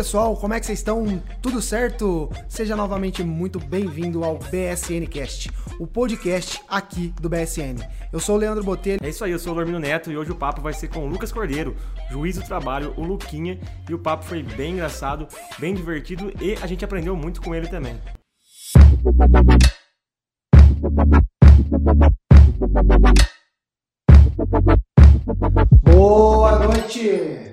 pessoal, como é que vocês estão? Tudo certo? Seja novamente muito bem-vindo ao BSN Cast, o podcast aqui do BSN. Eu sou o Leandro Botelho. É isso aí, eu sou o Lormino Neto e hoje o papo vai ser com o Lucas Cordeiro, juiz do trabalho, o Luquinha, e o papo foi bem engraçado, bem divertido e a gente aprendeu muito com ele também. Boa noite!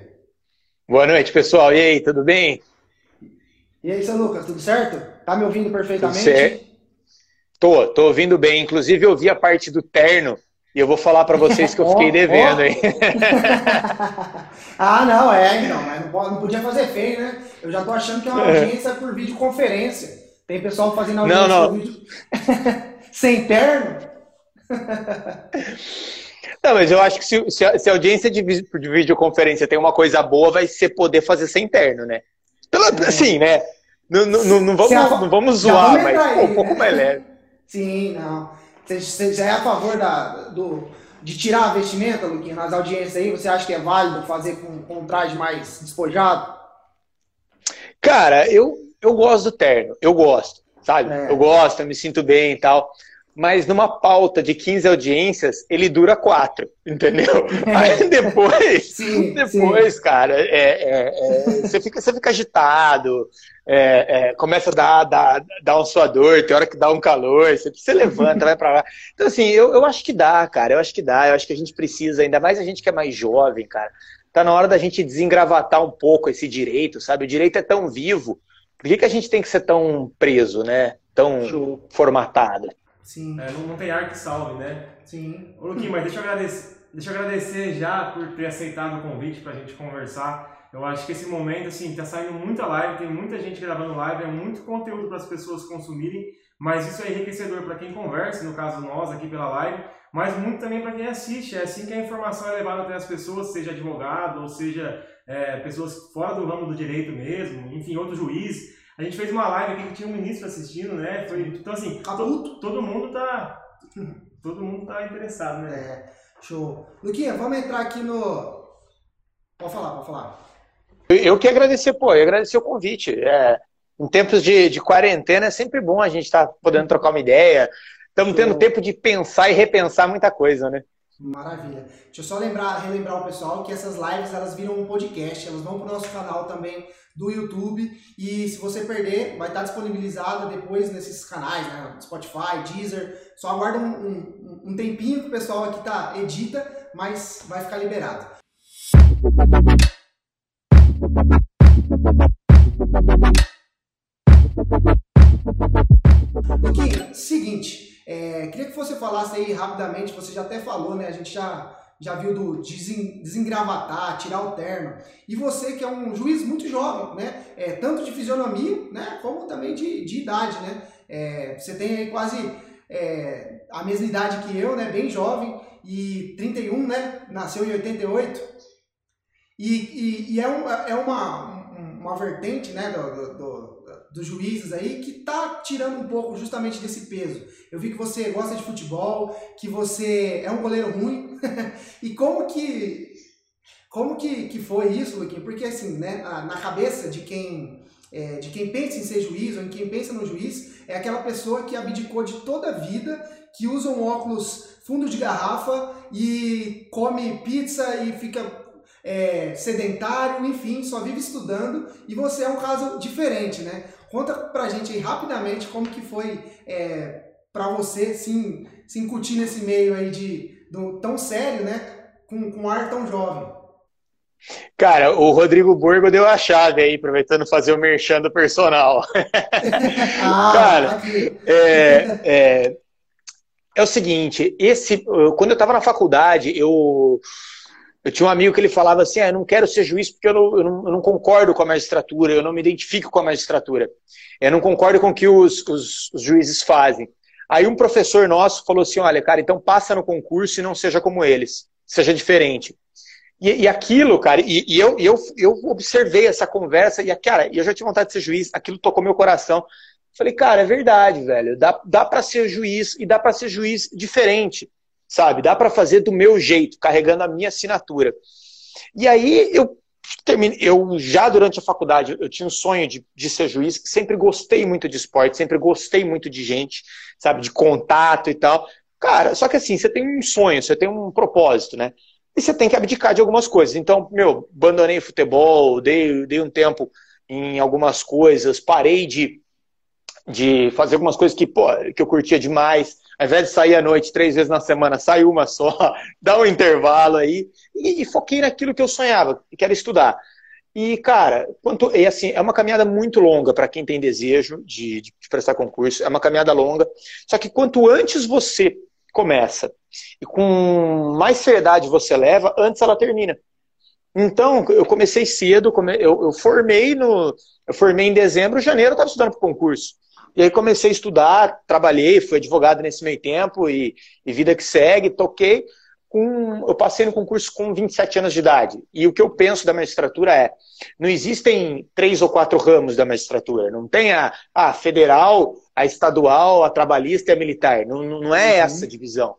Boa noite, pessoal. E aí, tudo bem? E aí, seu Lucas, tudo certo? Tá me ouvindo perfeitamente? Tudo certo. Tô, tô ouvindo bem. Inclusive, eu vi a parte do terno e eu vou falar para vocês que eu fiquei devendo, hein? ah, não, é, então, mas não, podia fazer feio, né? Eu já tô achando que é uma audiência por videoconferência. Tem pessoal fazendo audiência não, não. por vídeo sem terno. Não, mas eu acho que se, se, a, se a, audiência de, de, videoconferência tem uma coisa boa, vai ser poder fazer sem interno, né? Pela, é. Assim, né? Não, não, não, vamos, a, não vamos zoar, mas pô, aí, um pouco né? mais leve. Sim, não. Você, já é a favor da, do, de tirar a vestimenta, Luquinha, nas audiências aí? Você acha que é válido fazer com, com um traje mais despojado? Cara, eu, eu gosto do terno. Eu gosto, sabe? É. Eu gosto, eu me sinto bem e tal mas numa pauta de 15 audiências, ele dura quatro, entendeu? Aí depois, sim, depois, sim. cara, é, é, é, você, fica, você fica agitado, é, é, começa a dar, dar, dar um suador, tem hora que dá um calor, você, você levanta, vai pra lá. Então, assim, eu, eu acho que dá, cara, eu acho que dá, eu acho que a gente precisa, ainda mais a gente que é mais jovem, cara, tá na hora da gente desengravatar um pouco esse direito, sabe? O direito é tão vivo, por que, que a gente tem que ser tão preso, né? Tão Show. formatado? Sim. É, não, não, tem ar que salve, né? Sim. Ô, Luquinho, mas deixa eu agradecer, deixa eu agradecer já por ter aceitado o convite pra gente conversar. Eu acho que esse momento, assim, tá saindo muita live, tem muita gente gravando live, é muito conteúdo para as pessoas consumirem, mas isso é enriquecedor para quem conversa, no caso nós aqui pela live, mas muito também para quem assiste. É assim que a informação é levada até as pessoas, seja advogado, ou seja é, pessoas fora do ramo do direito mesmo, enfim, outro juiz. A gente fez uma live aqui que tinha um ministro assistindo, né? Foi, então, assim, todo, todo mundo tá. Todo mundo tá interessado, né? É, show. Luquinha, vamos entrar aqui no. Pode falar, pode falar. Eu que agradecer, pô, eu agradecer o convite. É, em tempos de, de quarentena é sempre bom a gente estar tá podendo trocar uma ideia. Estamos tendo tempo de pensar e repensar muita coisa, né? Maravilha. Deixa eu só lembrar, relembrar o pessoal que essas lives elas viram um podcast, elas vão para o nosso canal também do YouTube e se você perder, vai estar disponibilizada depois nesses canais, né? Spotify, Deezer. Só aguarda um, um, um tempinho que o pessoal aqui tá edita, mas vai ficar liberado. Ok, seguinte. É, queria que você falasse aí rapidamente, você já até falou, né? A gente já, já viu do desengravatar, tirar o terno. E você que é um juiz muito jovem, né? É, tanto de fisionomia, né? Como também de, de idade, né? É, você tem aí quase é, a mesma idade que eu, né? Bem jovem e 31, né? Nasceu em 88. E, e, e é, um, é uma, uma vertente, né? do, do dos juízes aí que tá tirando um pouco justamente desse peso. Eu vi que você gosta de futebol, que você é um goleiro ruim. e como que como que, que foi isso, Luquinha? Porque assim, né, na cabeça de quem é, de quem pensa em ser juiz ou em quem pensa no juiz é aquela pessoa que abdicou de toda a vida, que usa um óculos fundo de garrafa e come pizza e fica é, sedentário, enfim, só vive estudando e você é um caso diferente, né? Conta pra gente aí rapidamente como que foi é, para você se, se incutir nesse meio aí de, do, tão sério, né? Com, com um ar tão jovem. Cara, o Rodrigo Borgo deu a chave aí, aproveitando fazer o merchan do personal. ah, Cara, é, é, é, o seguinte, esse, quando eu estava na faculdade, eu eu tinha um amigo que ele falava assim: ah, eu não quero ser juiz porque eu não, eu, não, eu não, concordo com a magistratura, eu não me identifico com a magistratura, eu não concordo com o que os, os, os juízes fazem. Aí um professor nosso falou assim: olha, cara, então passa no concurso e não seja como eles, seja diferente. E, e aquilo, cara, e, e eu, eu, eu observei essa conversa, e, cara, eu já tinha vontade de ser juiz, aquilo tocou meu coração. Falei, cara, é verdade, velho, dá, dá para ser juiz e dá para ser juiz diferente sabe? Dá para fazer do meu jeito, carregando a minha assinatura. E aí eu terminei, eu já durante a faculdade, eu tinha um sonho de, de ser juiz, sempre gostei muito de esporte, sempre gostei muito de gente, sabe, de contato e tal. Cara, só que assim, você tem um sonho, você tem um propósito, né? E você tem que abdicar de algumas coisas. Então, meu, abandonei futebol, dei, dei um tempo em algumas coisas, parei de, de fazer algumas coisas que, pô, que eu curtia demais. Ao invés de sair à noite três vezes na semana, sai uma só, dá um intervalo aí. E, e foquei naquilo que eu sonhava, que era estudar. E, cara, quanto, e assim, é uma caminhada muito longa para quem tem desejo de, de, prestar concurso, é uma caminhada longa. Só que quanto antes você começa e com mais seriedade você leva, antes ela termina. Então, eu comecei cedo, eu, eu formei no. Eu formei em dezembro, janeiro eu estava estudando para o concurso. E aí comecei a estudar, trabalhei, fui advogado nesse meio tempo e, e vida que segue, toquei. Com, eu passei no concurso com 27 anos de idade. E o que eu penso da magistratura é: não existem três ou quatro ramos da magistratura. Não tem a, a federal, a estadual, a trabalhista e a militar. Não, não é uhum. essa divisão.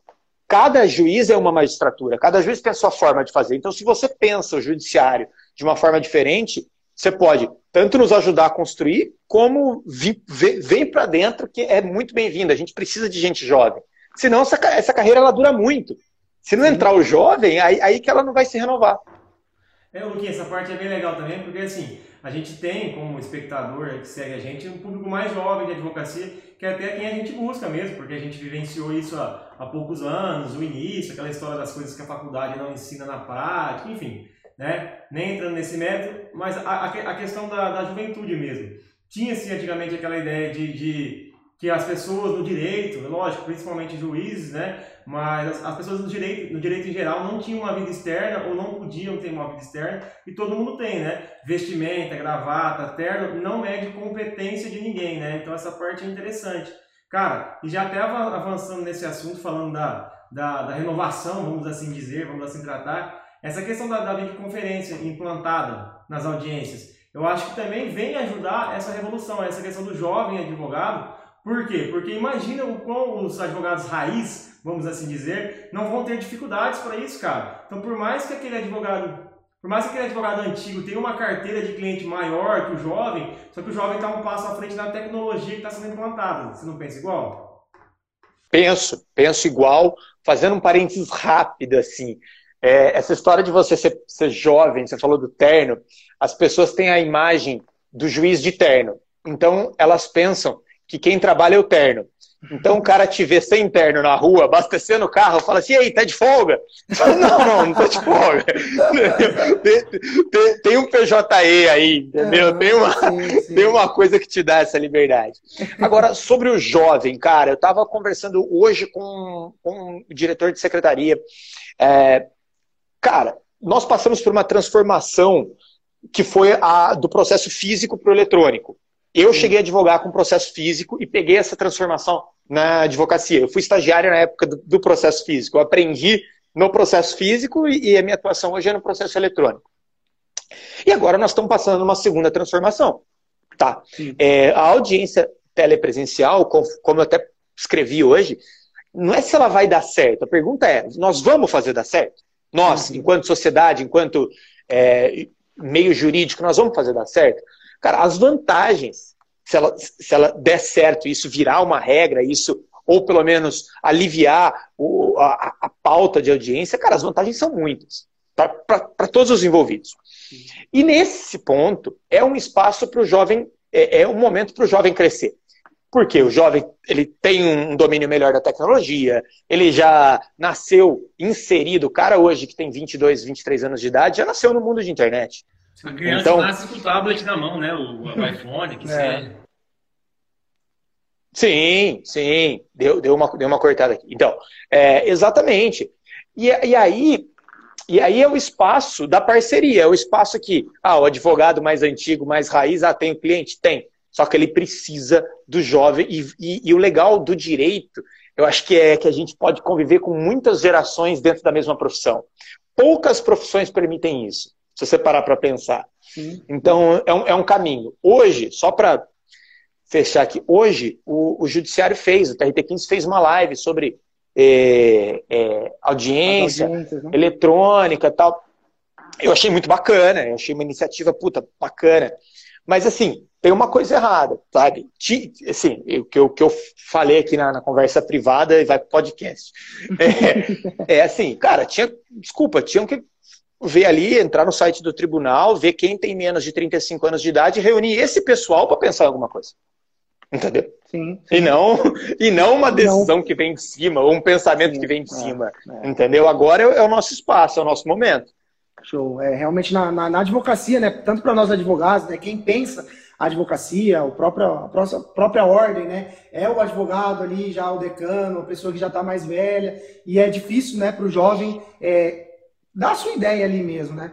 Cada juiz é uma magistratura, cada juiz tem a sua forma de fazer. Então, se você pensa o judiciário de uma forma diferente, você pode tanto nos ajudar a construir, como vi, vem, vem para dentro, que é muito bem-vindo. A gente precisa de gente jovem. Senão, essa, essa carreira ela dura muito. Se não entrar o jovem, aí, aí que ela não vai se renovar. É, Luquinha, essa parte é bem legal também, porque assim, a gente tem como espectador que segue a gente um público mais jovem de advocacia, que é até quem a gente busca mesmo, porque a gente vivenciou isso há, há poucos anos, o início, aquela história das coisas que a faculdade não ensina na prática, enfim né? Nem entrando nesse mérito, mas a, a questão da, da juventude mesmo. Tinha-se antigamente aquela ideia de, de, que as pessoas no direito, lógico, principalmente juízes, né? Mas as, as, pessoas no direito, no direito em geral não tinham uma vida externa ou não podiam ter uma vida externa e todo mundo tem, né? Vestimenta, gravata, terno, não mede competência de ninguém, né? Então essa parte é interessante. Cara, e já até avançando nesse assunto, falando da, da, da renovação, vamos assim dizer, vamos assim tratar, essa questão da, da videoconferência implantada nas audiências, eu acho que também vem ajudar essa revolução, essa questão do jovem advogado. Por quê? Porque imagina o quão os advogados raiz, vamos assim dizer, não vão ter dificuldades para isso, cara. Então, por mais que aquele advogado por mais que aquele advogado antigo tenha uma carteira de cliente maior que o jovem, só que o jovem está um passo à frente da tecnologia que está sendo implantada. Você não pensa igual? Penso, penso igual. Fazendo um parênteses rápido, assim. É, essa história de você ser, ser jovem, você falou do terno, as pessoas têm a imagem do juiz de terno. Então, elas pensam que quem trabalha é o terno. Então o cara te vê sem terno na rua, abastecendo o carro, fala assim, ei, tá de folga? Não, não, não tô de folga. tem, tem, tem, um PJE aí, entendeu? Tem uma, sim, sim. tem uma coisa que te dá essa liberdade. Agora, sobre o jovem, cara, eu tava conversando hoje com, com o diretor de secretaria. É, Cara, nós passamos por uma transformação que foi a do processo físico para o eletrônico. Eu cheguei a advogar com processo físico e peguei essa transformação na advocacia. Eu fui estagiário na época do, do processo físico. Eu aprendi no processo físico e, e, a minha atuação hoje é no processo eletrônico. E agora nós estamos passando uma segunda transformação. Tá. É, a audiência telepresencial, como eu até escrevi hoje, não é se ela vai dar certo. A pergunta é: nós vamos fazer dar certo? Nós, uhum. enquanto sociedade, enquanto é, meio jurídico, nós vamos fazer dar certo? Cara, as vantagens, se ela, se ela der certo, isso virar uma regra, isso, ou pelo menos aliviar o, a, a pauta de audiência, cara, as vantagens são muitas para todos os envolvidos. E nesse ponto, é um espaço para o jovem, é, é um momento para o jovem crescer. Porque o jovem ele tem um domínio melhor da tecnologia, ele já nasceu inserido. O cara hoje que tem 22, 23 anos de idade já nasceu no mundo de internet. A criança então, nasce com o tablet na mão, né? O, o iPhone, que é. seja. Sim, sim. Deu, deu, uma, deu uma cortada aqui. Então, é, exatamente. E, e aí, e aí é o espaço da parceria, é o espaço que, ah, o advogado mais antigo, mais raiz, ah, tem o cliente? Tem. Só que ele precisa do jovem. E, e, e, o legal do direito, eu acho que é que a gente pode conviver com muitas gerações dentro da mesma profissão. Poucas profissões permitem isso, se você parar para pensar. Sim. Então, é um, é um caminho. Hoje, só para fechar aqui, hoje o, o Judiciário fez, o TRT15 fez uma live sobre é, é, audiência né? eletrônica tal. eu achei muito bacana, eu achei uma iniciativa, puta, bacana. Mas, assim, tem uma coisa errada, sabe? Assim, o que eu, que eu falei aqui na, na conversa privada e vai pro podcast. É, é, assim, cara, tinha, desculpa, tinham que ver ali, entrar no site do tribunal, ver quem tem menos de 35 anos de idade e reunir esse pessoal para pensar em alguma coisa. Entendeu? Sim, sim. E, não, e não uma decisão não. que vem de cima, ou um pensamento sim, que vem de é, cima. É. Entendeu? Agora é, é o nosso espaço, é o nosso momento. Show. É, realmente na, na, na advocacia, né? Tanto para nós advogados, né? Quem pensa a advocacia, o próprio, a própria, própria ordem, né? É o advogado ali, já o decano, a pessoa que já está mais velha. E é difícil, né, para o jovem é, dar a sua ideia ali mesmo, né?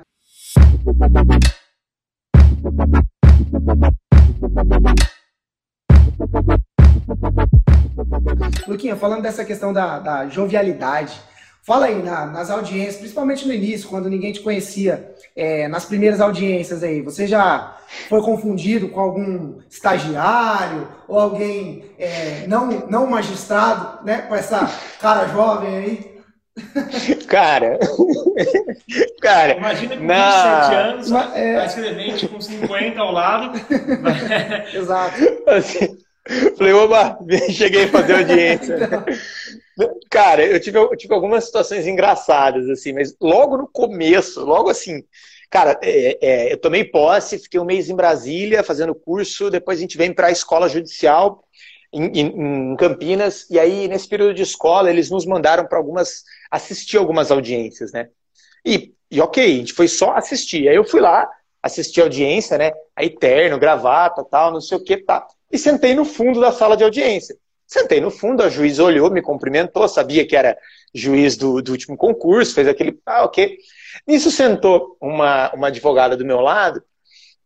Luquinha, falando dessa questão da, da jovialidade, Fala aí, na, nas audiências, principalmente no início, quando ninguém te conhecia, é, nas primeiras audiências aí, você já foi confundido com algum estagiário ou alguém é, não, não magistrado, né? Com essa cara jovem aí? Cara, cara, imagina com na... 27 anos, Mas, é... tá escrevente com 50 ao lado. Exato. Assim, falei, oba, cheguei a fazer audiência. Cara, eu tive, eu tive algumas situações engraçadas, assim, mas logo no começo, logo assim, cara, é, é, eu tomei posse, fiquei um mês em Brasília fazendo curso, depois a gente vem para a escola judicial em, em, em, Campinas, e aí nesse período de escola eles nos mandaram para algumas, assistir algumas audiências, né? E, e ok, a gente foi só assistir. Aí eu fui lá, assisti a audiência, né? Aí terno, gravata, tal, não sei o que, tá. E sentei no fundo da sala de audiência. Sentei no fundo, a juiz olhou, me cumprimentou, sabia que era juiz do, do último concurso, fez aquele. Ah, ok. Nisso sentou uma, uma advogada do meu lado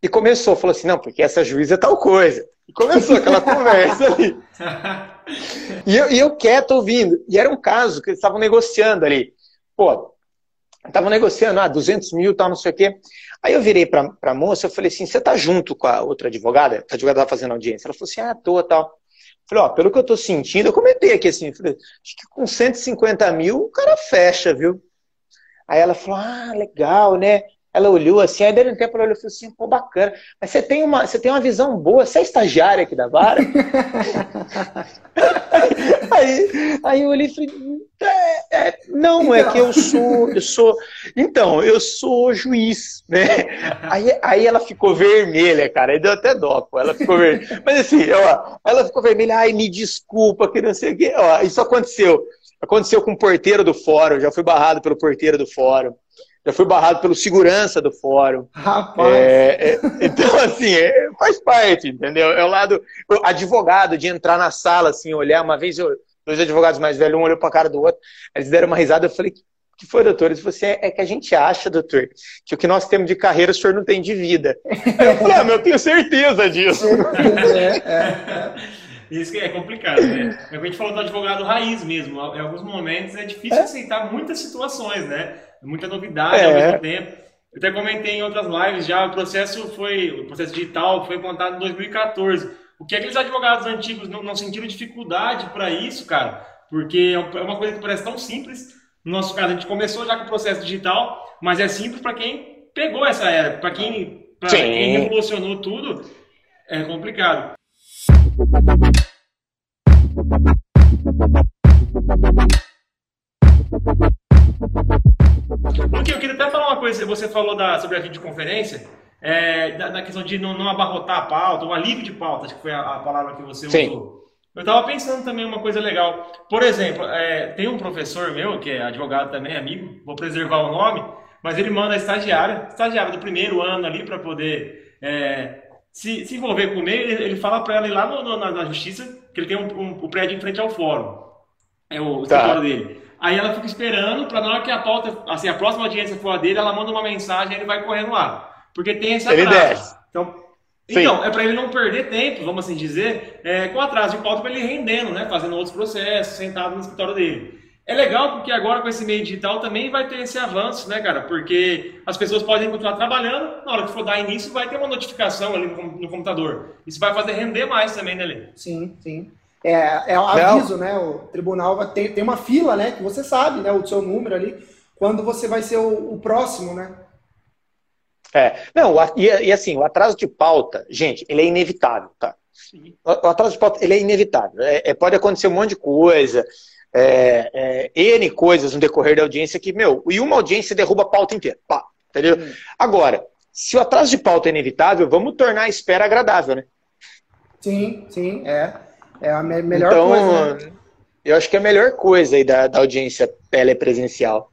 e começou, falou assim: não, porque essa juíza é tal coisa. E começou aquela conversa ali. E eu, e eu quieto ouvindo. E era um caso que eles estavam negociando ali. Pô, estavam negociando, ah, 200 mil, tal, não sei o quê. Aí eu virei para a moça, eu falei assim: você tá junto com a outra advogada? A advogada estava fazendo audiência. Ela falou assim: ah, tô, tal. Falei, ó, pelo que eu tô sentindo, eu comentei aqui assim, falei, acho que com 150 mil o cara fecha, viu? Aí ela falou, ah, legal, né? Ela olhou assim, aí deu um tempo ela olhou e falou assim, pô, bacana. Mas você tem uma, você tem uma visão boa, você é estagiária aqui da vara? aí, aí eu olhei e falei, é, é, não, então. é que eu sou, eu sou, então, eu sou juiz, né? Aí, aí ela ficou vermelha, cara, aí deu até dó, pô, ela ficou vermelha. Mas assim, ó, ela ficou vermelha, ai, me desculpa, que não sei o quê, ó, isso aconteceu. Aconteceu com o porteiro do fórum, já fui barrado pelo porteiro do fórum já fui barrado pelo segurança do fórum. Rapaz! É, é, então, assim, é, faz parte, entendeu? É o lado advogado, de entrar na sala, assim, olhar. Uma vez, eu, dois advogados mais velhos, um olhou para a cara do outro, eles deram uma risada, eu falei, que foi, doutor? Eles falaram assim, é, é, que a gente acha, doutor, que o que nós temos de carreira o senhor não tem de vida. eu falei, ah, eu tenho certeza disso. é, é. Isso que é complicado, né? É o que a gente falou do advogado raiz mesmo. Em alguns momentos é difícil aceitar muitas situações, né? Muita novidade é. ao mesmo tempo. Eu até comentei em outras lives já, o processo foi, o processo digital foi montado em 2014. O que aqueles advogados antigos não, não sentiram dificuldade para isso, cara? Porque é uma coisa que parece tão simples. No nosso caso, a gente começou já com o processo digital, mas é simples para quem pegou essa era. Para quem, quem revolucionou tudo, é complicado. Porque eu queria até falar uma coisa, você falou da, sobre a videoconferência, é, da, da, questão de não, não, abarrotar a pauta, um alívio de pauta, acho que foi a, a palavra que você Sim. usou. Eu estava pensando também uma coisa legal. Por exemplo, é, tem um professor meu, que é advogado também, amigo, vou preservar o nome, mas ele manda a estagiária, estagiária do primeiro ano ali para poder é, se, se envolver com ele, ele fala para ela ir lá no, no, na, na, justiça, que ele tem um, um, um, prédio em frente ao fórum. É o tá. escritório dele. Aí ela fica esperando para na hora que a pauta, assim, a próxima audiência for a dele, ela manda uma mensagem e ele vai correndo lá. Porque tem esse atraso. Ele desce. Então, então é para ele não perder tempo, vamos assim dizer, é, com atraso de pauta para ele rendendo, né? Fazendo outros processos, sentado no escritório dele. É legal porque agora com esse meio digital também vai ter esse avanço, né, cara? Porque as pessoas podem continuar trabalhando, na hora que for dar início vai ter uma notificação ali no, computador. Isso vai fazer render mais também, né, Lê? Sim, sim. É, é aviso, né? O tribunal vai ter, tem uma fila, né? Que você sabe, né? O seu número ali, quando você vai ser o, o próximo, né? É, não, e, e, assim, o atraso de pauta, gente, ele é inevitável, tá? O, o atraso de pauta, ele é inevitável. É, é, pode acontecer um monte de coisa, é, é, N coisas no decorrer da audiência que, meu, e uma audiência derruba a pauta inteira, pá, entendeu? Hum. Agora, se o atraso de pauta é inevitável, vamos tornar a espera agradável, né? Sim, sim, é. É a me melhor então, coisa. Né? Eu acho que é a melhor coisa aí da, da audiência telepresencial.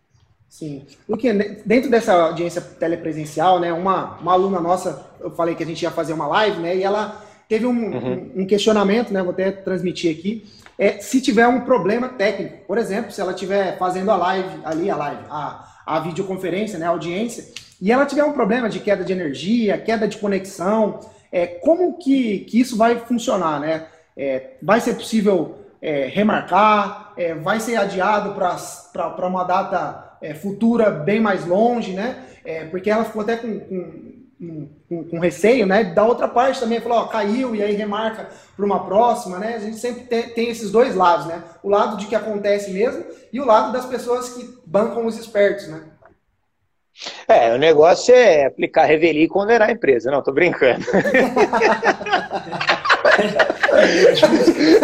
Sim. Luque, dentro dessa audiência telepresencial, né, uma, uma aluna nossa, eu falei que a gente ia fazer uma live, né, e ela teve um, uhum. um questionamento, né, vou até transmitir aqui, é, se tiver um problema técnico, por exemplo, se ela estiver fazendo a live, ali a live, a, a videoconferência, né, a audiência, e ela tiver um problema de queda de energia, queda de conexão, é, como que, que isso vai funcionar, né? É, vai ser possível é, remarcar? É, vai ser adiado para uma data é, futura bem mais longe, né? É, porque ela ficou até com, com, com, com, receio, né? Da outra parte também falou, ó, caiu e aí remarca para uma próxima, né? A gente sempre tem, tem, esses dois lados, né? O lado de que acontece mesmo e o lado das pessoas que bancam os espertos, né? É, o negócio é aplicar revelia e condenar a empresa. Não, tô brincando.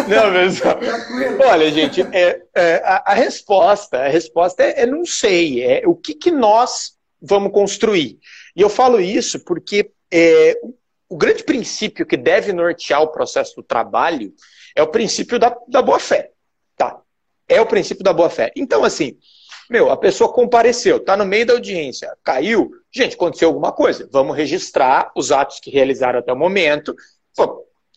não, pessoal. Olha, gente, é, é, a, a, resposta, a resposta é, é não sei. É o que, que nós vamos construir. E eu falo isso porque é, o grande princípio que deve nortear o processo do trabalho é o princípio da, da boa-fé. Tá? É o princípio da boa-fé. Então, assim, meu, a pessoa compareceu, está no meio da audiência, caiu. Gente, aconteceu alguma coisa. Vamos registrar os atos que realizaram até o momento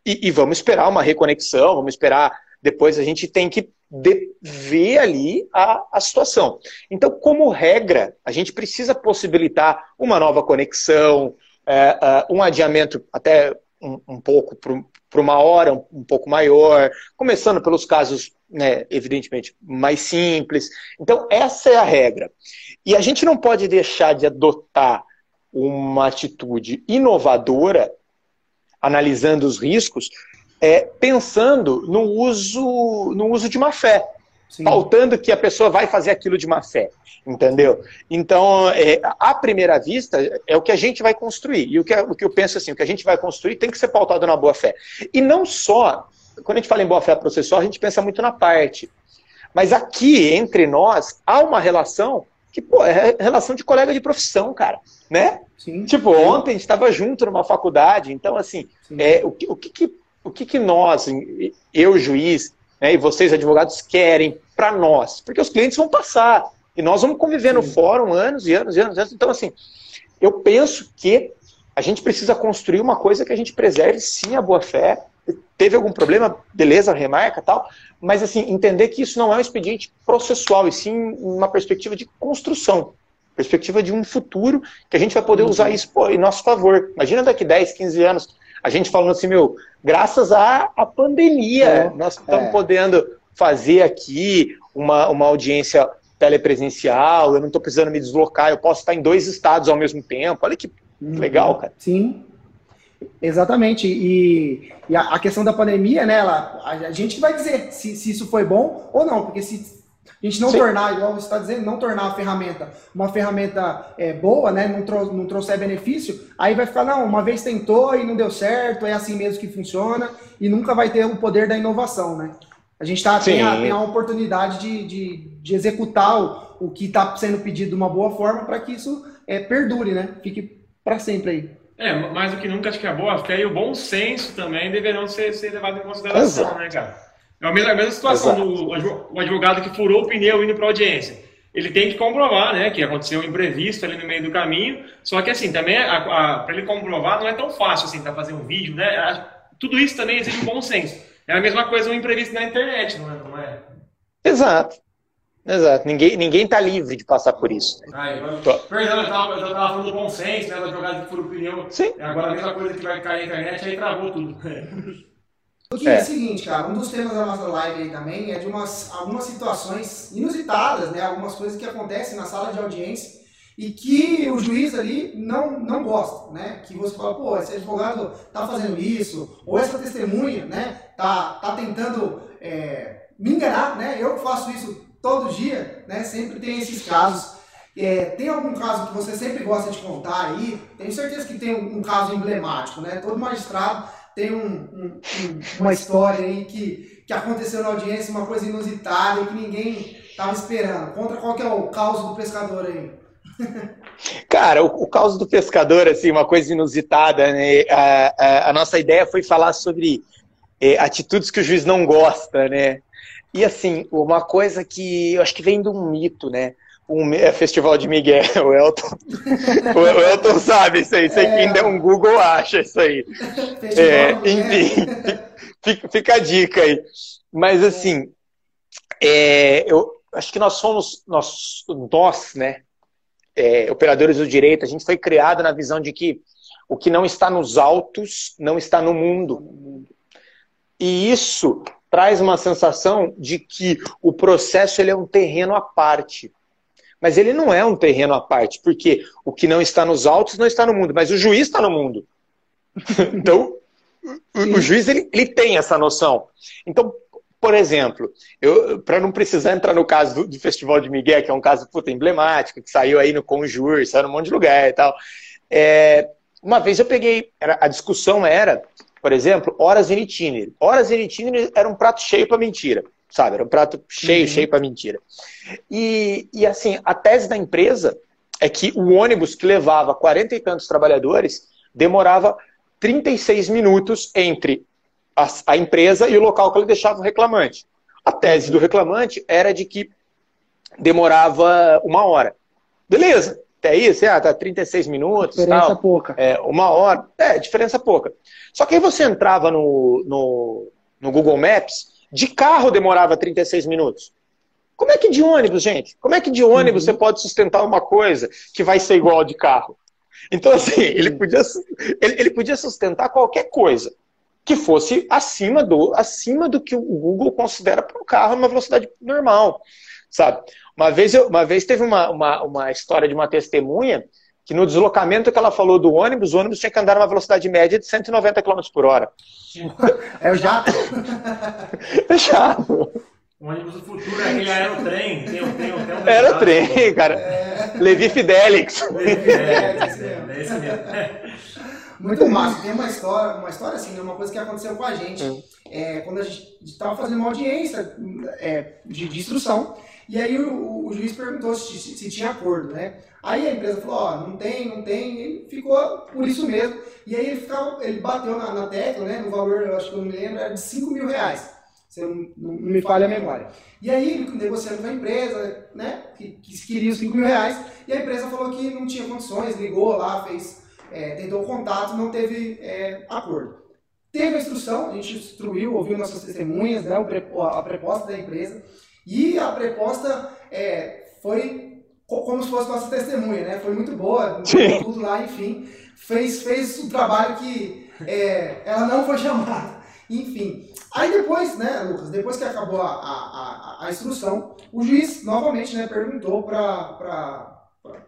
e, e vamos esperar uma reconexão, vamos esperar. Depois a gente tem que ver ali a, a situação. Então, como regra, a gente precisa possibilitar uma nova conexão, é, é, um adiamento até um, um pouco para uma hora um, um, pouco maior, começando pelos casos, né, evidentemente, mais simples. Então, essa é a regra. E a gente não pode deixar de adotar uma atitude inovadora, analisando os riscos, é, pensando no uso, no uso de má fé. Sim. pautando que a pessoa vai fazer aquilo de má fé, entendeu? Então, é, à primeira vista, é o que a gente vai construir. E o que, é, o que eu penso assim, o que a gente vai construir tem que ser pautado na boa fé. E não só, quando a gente fala em boa fé processual, a gente pensa muito na parte. Mas aqui, entre nós, há uma relação que, pô, é relação de colega de profissão, cara, né? Sim. Tipo, ontem a gente estava junto numa faculdade, então, assim, é, o, que, o, que, o que, que nós, eu, juiz, né, e vocês, advogados, querem para nós? Porque os clientes vão passar e nós vamos conviver Sim. no fórum anos e anos e anos, anos. Então, assim, eu penso que a gente precisa construir uma coisa que a gente preserve sim a boa fé. Teve algum problema, beleza, remarca tal, mas assim, entender que isso não é um expediente processual, e sim uma perspectiva de construção, perspectiva de um futuro que a gente vai poder uhum. usar isso pô, em nosso favor. Imagina daqui 10, 15 anos, a gente falando assim, meu, graças à, à pandemia, é, nós estamos é. podendo fazer aqui uma, uma audiência telepresencial, eu não estou precisando me deslocar, eu posso estar em dois estados ao mesmo tempo. Olha que uhum. legal, cara. Sim, exatamente. E, e a, a, questão da pandemia, né, ela, a, a gente vai dizer se, se isso foi bom ou não, porque se a gente não Sim. tornar, igual você está dizendo, não tornar a ferramenta uma ferramenta é, boa, né? Não, trou não trouxer benefício, aí vai ficar, não, uma vez tentou e não deu certo, é assim mesmo que funciona, e nunca vai ter o poder da inovação, né? A gente tá, tem, a, tem a oportunidade de, de, de executar o, o que está sendo pedido de uma boa forma para que isso é, perdure, né? Fique para sempre aí. É, mais do que nunca, acho que a boa fé e o bom senso também deverão ser, ser levados em consideração, Exato. né, cara? É a mesma, a mesma situação do o advogado que furou o pneu indo para audiência. Ele tem que comprovar, né, que aconteceu um imprevisto ali no meio do caminho. Só que assim, também para ele comprovar não é tão fácil assim, para fazer um vídeo, né? Tudo isso também exige um bom senso. É a mesma coisa um imprevisto na internet, não é? Não é? Exato. Exato. Ninguém, ninguém tá livre de passar por isso. Ah, eu, perdão, eu tava, eu tava falando do bom senso, né? Da jogada de furo pneu. Sim. Agora a mesma coisa que vai cair na internet, aí travou tudo. O que é. é o seguinte, cara, um dos temas da nossa live aí também é de umas, algumas situações inusitadas, né? Algumas coisas que acontecem na sala de audiência e que o juiz ali não, não gosta, né? Que você fala, pô, esse advogado tá fazendo isso, ou essa testemunha, né? Tá, tá tentando é, me enganar, né? Eu faço isso todo dia, né? Sempre tem esses casos. É, tem algum caso que você sempre gosta de contar aí? Tenho certeza que tem um, um caso emblemático, né? Todo magistrado tem um, um, uma história aí que, que aconteceu na audiência, uma coisa inusitada que ninguém estava esperando. Conta qual que é o caos do pescador aí. Cara, o, o caos do pescador, assim, uma coisa inusitada, né? A, a, a nossa ideia foi falar sobre é, atitudes que o juiz não gosta, né? E assim, uma coisa que eu acho que vem de um mito, né? Um é, Festival de Miguel, o Elton, o Elton sabe isso aí, você é. quem der um Google acha isso aí. É, enfim, fica, fica, a dica aí. Mas assim, é, eu acho que nós somos, nós, nós né, é, operadores do direito, a gente foi criado na visão de que o que não está nos autos não está no mundo. E isso traz uma sensação de que o processo ele é um terreno à parte. Mas ele não é um terreno à parte, porque o que não está nos autos não está no mundo, mas o juiz está no mundo. então, o, juiz ele, ele tem essa noção. Então, por exemplo, para não precisar entrar no caso do, do, Festival de Miguel, que é um caso puta, emblemático, que saiu aí no Conjur, saiu num monte de lugar e tal. É, uma vez eu peguei, era, a discussão era por exemplo, horas in itinere. Horas in itinere era um prato cheio para mentira, sabe? Era um prato cheio, uhum. cheio para mentira. E, e assim, a tese da empresa é que o ônibus que levava 40 e tantos trabalhadores demorava 36 minutos entre a, a empresa e o local que ele deixava o reclamante. A tese do reclamante era de que demorava uma hora. Beleza, até isso, ah, tá 36 minutos. Diferença tal, pouca. É, uma hora. É, diferença pouca. Só que aí você entrava no, no, no Google Maps, de carro demorava 36 minutos. Como é que de ônibus, gente? Como é que de ônibus uhum. você pode sustentar uma coisa que vai ser igual de carro? Então, assim, ele podia, ele, ele podia sustentar qualquer coisa que fosse acima do, acima do que o Google considera para um carro numa velocidade normal, sabe? Uma vez, eu, uma vez teve uma, uma, uma história de uma testemunha que no deslocamento que ela falou do ônibus, o ônibus tinha que andar numa velocidade média de 190 km por hora. É o jato? é jato. O ônibus do futuro é aquele aerotrem. Tem, tem, tem um aerotrem, cara. É... Levi Fidelix. Levi Fidelix, é, esse mesmo. Muito massa. Tem uma história, uma história assim, né? uma coisa que aconteceu com a gente. É, quando a gente estava fazendo uma audiência é, de, de instrução, e aí o, o juiz perguntou se, se, tinha acordo, né? Aí a empresa falou, ó, oh, não tem, não tem, e ficou por isso mesmo. E aí ele, ficava, ele bateu na, na tecla, né, no valor, eu acho que eu não me lembro, era de 5 mil reais. Se não, não, me falha a memória. E aí ele negociando com a empresa, né, que, que queria os 5 mil reais, e a empresa falou que não tinha condições, ligou lá, fez, é, tentou o contato, não teve é, acordo. Teve a instrução, a gente instruiu, ouviu nossas testemunhas, né, a proposta da empresa, e a proposta é, foi como se fosse nossa testemunha, né? Foi muito boa, tudo lá, enfim. Fez, fez o trabalho que é, ela não foi chamada. Enfim. Aí depois, né, Lucas, depois que acabou a, a, a, a instrução, o juiz novamente né, perguntou para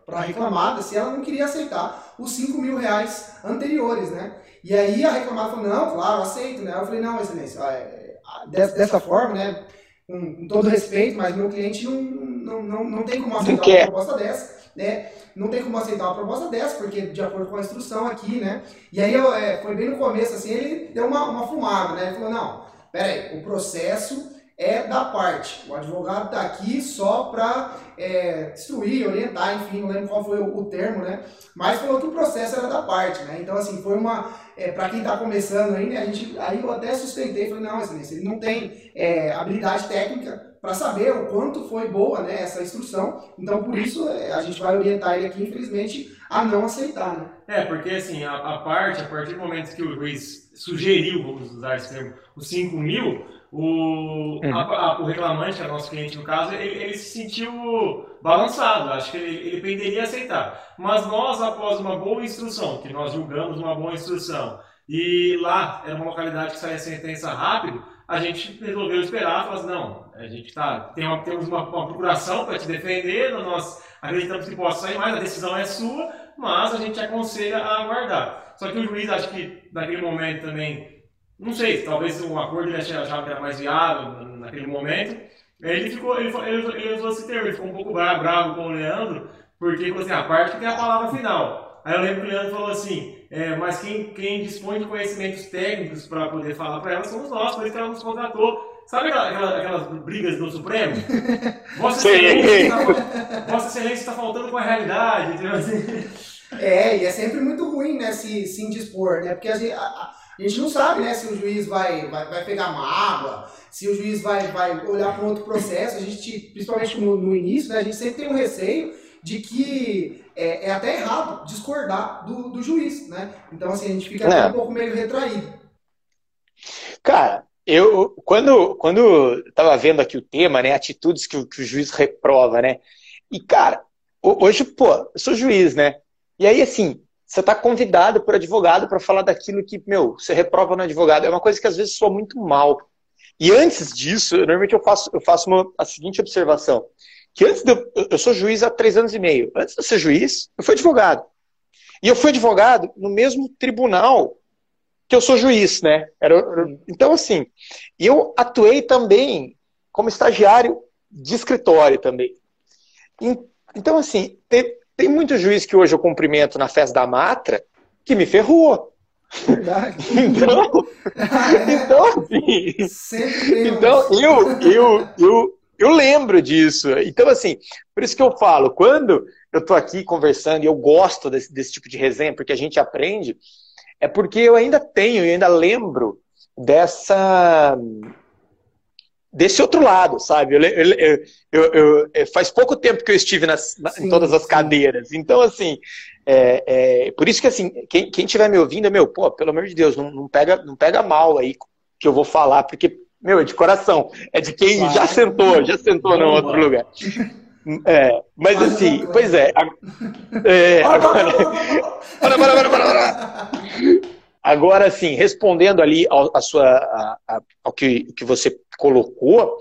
para a reclamada se ela não queria aceitar os 5 mil reais anteriores, né? E aí a reclamada falou, não, claro, aceito, né? Eu falei, não, excelência, é, dessa forma, né? Com, com todo respeito, mas meu cliente não, não, não, não tem como aceitar uma proposta dessa, né? Não tem como aceitar uma proposta dessa, porque de acordo com a instrução aqui, né? E aí eu, é, foi bem no começo, assim, ele deu uma, uma fumada, né? Ele falou, não, peraí, o processo é da parte. O advogado está aqui só para é, instruir, orientar, enfim, não lembro qual foi o, o, termo, né? Mas falou que o processo era da parte, né? Então, assim, foi uma. É, para quem está começando aí, né? A gente, aí eu até sustentei, falei, não, excelência, ele não tem é, habilidade técnica para saber o quanto foi boa né, essa instrução. Então, por isso, é, a gente vai orientar ele aqui, infelizmente, a não aceitar, né? É, porque assim, a, a parte, a partir do momento que o juiz sugeriu, vamos usar esse termo, os 5 mil o, uhum. a, a, o reclamante, era nosso cliente no caso, ele, ele se sentiu balançado, acho que ele, ele penderia a aceitar. Mas nós, após uma boa instrução, que nós julgamos uma boa instrução, e lá era uma localidade que saía sentença rápido, a gente resolveu esperar, falou assim, não, a gente tá, tem uma, temos uma, uma procuração para te defender, nós acreditamos que possa sair mais, a decisão é sua, mas a gente aconselha a aguardar. Só que o juiz, acho que naquele momento também não sei, talvez um acordo ele achava que era mais viável naquele momento. Ele ficou, ele, ele, ele usou esse termo, ele ficou um pouco bravo com o Leandro, porque ele falou assim, a parte que tem a palavra final. Aí eu lembro que o Leandro falou assim, é, mas quem, quem dispõe de conhecimentos técnicos para poder falar para ela somos nós, por isso que ela nos contratou. Sabe aquela, aquela, aquelas brigas no Supremo? Vossa Excelência está tá faltando com a realidade. Entendeu? Assim. É, e é sempre muito ruim, né, se, se indispor, né? Porque a gente, a, a gente não sabe, né, se o juiz vai, vai, vai pegar mágoa, se o juiz vai, vai olhar para um outro processo. A gente, principalmente no, no início, né, a gente sempre tem um receio de que é, é até errado discordar do, do juiz, né? Então, assim, a gente fica é. um pouco meio retraído. Cara, eu, quando, quando tava vendo aqui o tema, né, atitudes que, que o juiz reprova, né? E, cara, hoje, pô, eu sou juiz, né? E aí, assim, você está convidado por advogado para falar daquilo que, meu, você reprova no advogado. É uma coisa que às vezes soa muito mal. E antes disso, normalmente eu faço, eu faço uma, a seguinte observação. Que antes de eu, eu sou juiz há três anos e meio. Antes de eu ser juiz, eu fui advogado. E eu fui advogado no mesmo tribunal que eu sou juiz, né? Era, então, assim, eu atuei também como estagiário de escritório também. Então, assim, tem muito juiz que hoje eu cumprimento na festa da Matra que me ferrou. Verdade. Então, então, assim, então eu, eu, eu, eu lembro disso. Então, assim, por isso que eu falo, quando eu estou aqui conversando e eu gosto desse, desse tipo de resenha, porque a gente aprende, é porque eu ainda tenho e ainda lembro dessa desse outro lado, sabe? Eu, eu, eu, eu, é, faz pouco tempo que eu estive nas, sim, em todas as sim. cadeiras. Então, assim, é, é, por isso que, assim, quem, quem estiver me ouvindo, meu, pô, pelo amor de Deus, não, não, pega, não pega mal aí que eu vou falar, porque, meu, é de coração. É de quem claro. já sentou, já sentou em outro lugar. É, mas assim, pois é. é agora, para, para, para, para. Agora, sim, respondendo ali ao, a sua, a, a, ao que, que você colocou,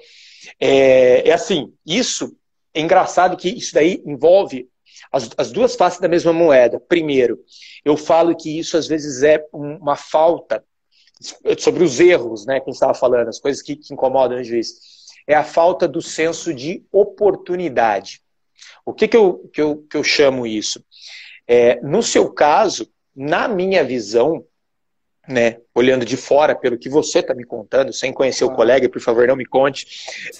é, é, assim, isso é engraçado que isso daí envolve as, as, duas faces da mesma moeda. Primeiro, eu falo que isso às vezes é uma falta sobre os erros, né, que a gente estava falando, as coisas que, que incomodam o juiz. É a falta do senso de oportunidade. O que, que, eu, que, eu, que eu chamo isso? É, no seu caso, na minha visão, né, olhando de fora pelo que você está me contando, sem conhecer ah. o colega, por favor, não me conte,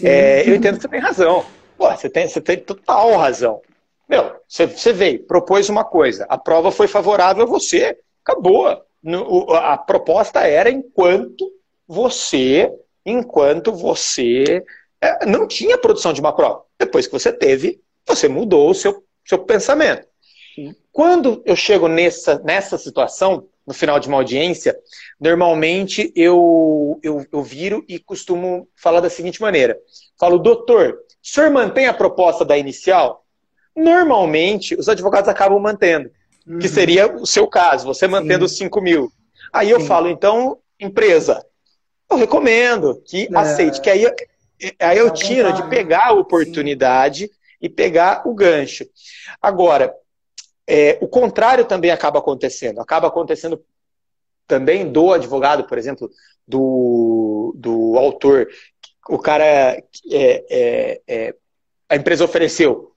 é, eu entendo que você tem razão. Pô, você tem, você tem total razão. Meu, você, você veio, propôs uma coisa, a prova foi favorável a você, acabou. No, a proposta era enquanto você, enquanto você é, não tinha produção de uma prova. Depois que você teve, você mudou o seu, seu pensamento. Quando eu chego nessa, nessa situação, no final de uma audiência, normalmente eu, eu, eu viro e costumo falar da seguinte maneira. Falo, doutor, o senhor mantém a proposta da inicial? Normalmente, os advogados acabam mantendo, uhum. que seria o seu caso, você mantendo os 5 mil. Aí eu Sim. falo, então, empresa, eu recomendo que é. aceite, que aí, aí eu tiro de pegar a oportunidade Sim. e pegar o gancho. Agora, é, o contrário também acaba acontecendo. Acaba acontecendo também do advogado, por exemplo, do, do autor. O cara, é, é, é, a empresa ofereceu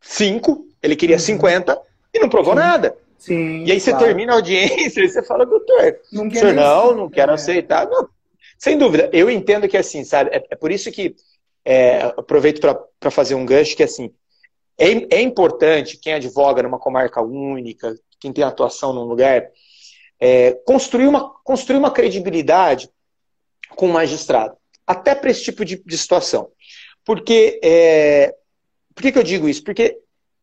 cinco, ele queria 50 uhum. e não provou Sim. nada. Sim, e aí você claro. termina a audiência e você fala, doutor, não, senhor, não, não quero é. aceitar. Não, sem dúvida, eu entendo que assim, sabe, é, é por isso que é, aproveito para fazer um gancho que assim, é, é importante quem advoga numa comarca única, quem tem atuação num lugar, é, construir, uma, construir uma credibilidade com o magistrado, até para esse tipo de, de situação. Porque, é, por que, que eu digo isso? Porque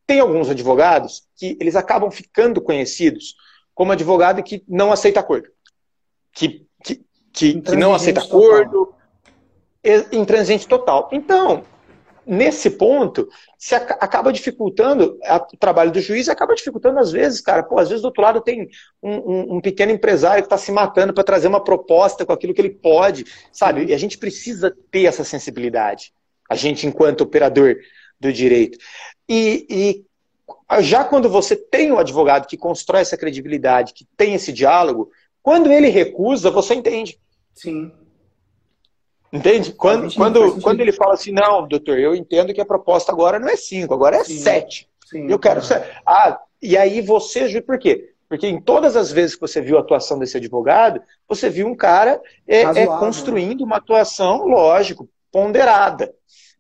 tem alguns advogados que eles acabam ficando conhecidos como advogado que não aceita acordo. Que, que, que, que não aceita acordo, intransigente total. Então, nesse ponto, se acaba dificultando o trabalho do juiz acaba dificultando, às vezes, cara. Pô, às vezes do outro lado tem um, um, um pequeno empresário que está se matando para trazer uma proposta com aquilo que ele pode, sabe? E a gente precisa ter essa sensibilidade, a gente, enquanto operador do direito. E, e já quando você tem um advogado que constrói essa credibilidade, que tem esse diálogo, quando ele recusa, você entende. Sim. Entende? Quando, quando, quando ele fala assim, não, doutor, eu entendo que a proposta agora não é 5, agora é 7. Eu quero ser. Ah, e aí você, por quê? Porque em todas as vezes que você viu a atuação desse advogado, você viu um cara é, é né? construindo uma atuação, lógico, ponderada.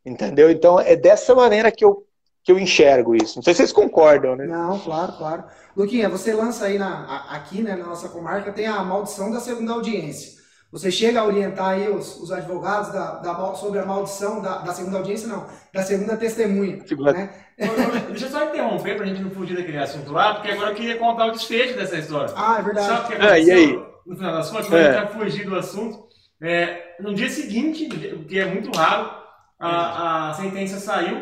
Entendeu? Então é dessa maneira que eu, que eu enxergo isso. Não sei se vocês concordam, né? Não, claro, claro. Luquinha, você lança aí na, aqui né, na nossa comarca, tem a maldição da segunda audiência. Você chega a orientar aí os, os advogados da, da, sobre a maldição da, da, segunda audiência, não, da segunda testemunha. Segunda. Né? Deixa eu só interromper para a gente não fugir daquele assunto lá, porque agora eu queria contar o desfecho dessa história. Ah, é verdade. Sabe o que aconteceu? Ah, e aí? No final das contas, é. a gente fugir do assunto. É, no dia seguinte, o que é muito raro, a, a sentença saiu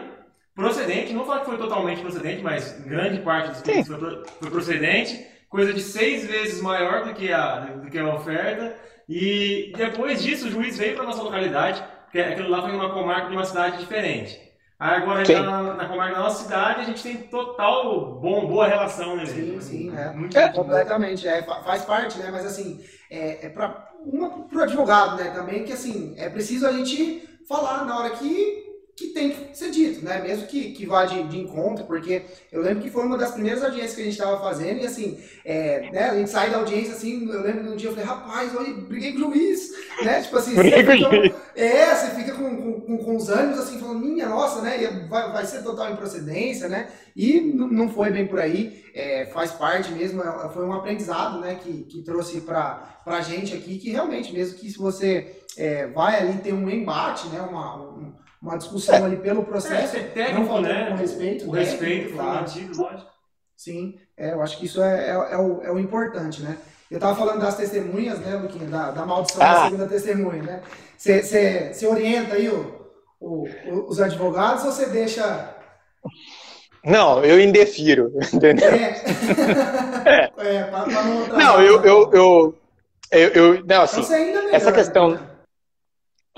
procedente, não falo que foi totalmente procedente, mas grande parte dos crimes foi, foi procedente, coisa de seis vezes maior do que a, do que a oferta e depois disso, o juiz veio para nossa localidade, porque aquilo lá foi uma comarca de uma cidade diferente. Aí agora tá na, na, comarca da nossa cidade, a gente tem total bom, boa relação, né? Sim, sim, é. Muito é, completamente. É, faz parte, né? Mas assim, é, é para o advogado, né? Também que assim, é preciso a gente falar na hora que que tem que ser dito, né? Mesmo que, que vá de, de encontro, porque eu lembro que foi uma das primeiras audiências que a gente estava fazendo, e assim, é, né, a gente sai da audiência assim, eu lembro de um dia eu falei, rapaz, eu briguei com o juiz, né? Tipo assim, você fica, é, você fica com, com, com, os ânimos assim, falando, minha nossa, né? Vai, vai ser total improcedência, né? E não foi bem por aí, é, faz parte mesmo, é, foi um aprendizado, né, que, que trouxe para a gente aqui, que realmente, mesmo que se você é, vai ali ter um embate, né, uma, um, uma discussão é. ali pelo processo. É, técnico, não né? com respeito. O respeito claro. mantido, lógico. Sim, é, eu acho que isso é, é, é, o, é o importante, né? Eu estava falando das testemunhas, né, Luquinha, da, da maldição ah. da segunda testemunha, né? Você orienta aí o, o, os advogados ou você deixa. Não, eu indefiro, entendeu? É, é. pra, pra não, não eu, eu, eu, eu, eu, não, assim, então essa questão. Né?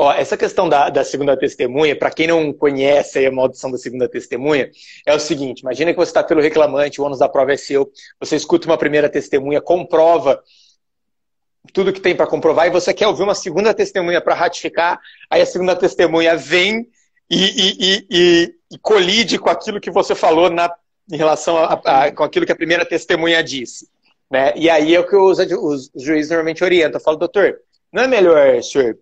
Ó, essa questão da, da segunda testemunha, para quem não conhece a maldição da segunda testemunha, é o seguinte: imagina que você está pelo reclamante, o ônus da prova é seu, você escuta uma primeira testemunha, comprova tudo que tem para comprovar, e você quer ouvir uma segunda testemunha para ratificar, aí a segunda testemunha vem e, e, e, e, colide com aquilo que você falou na, em relação a, a, com aquilo que a primeira testemunha disse. Né? E aí é o que os, os juízes normalmente orientam. Eu falo, doutor, não é melhor, senhor,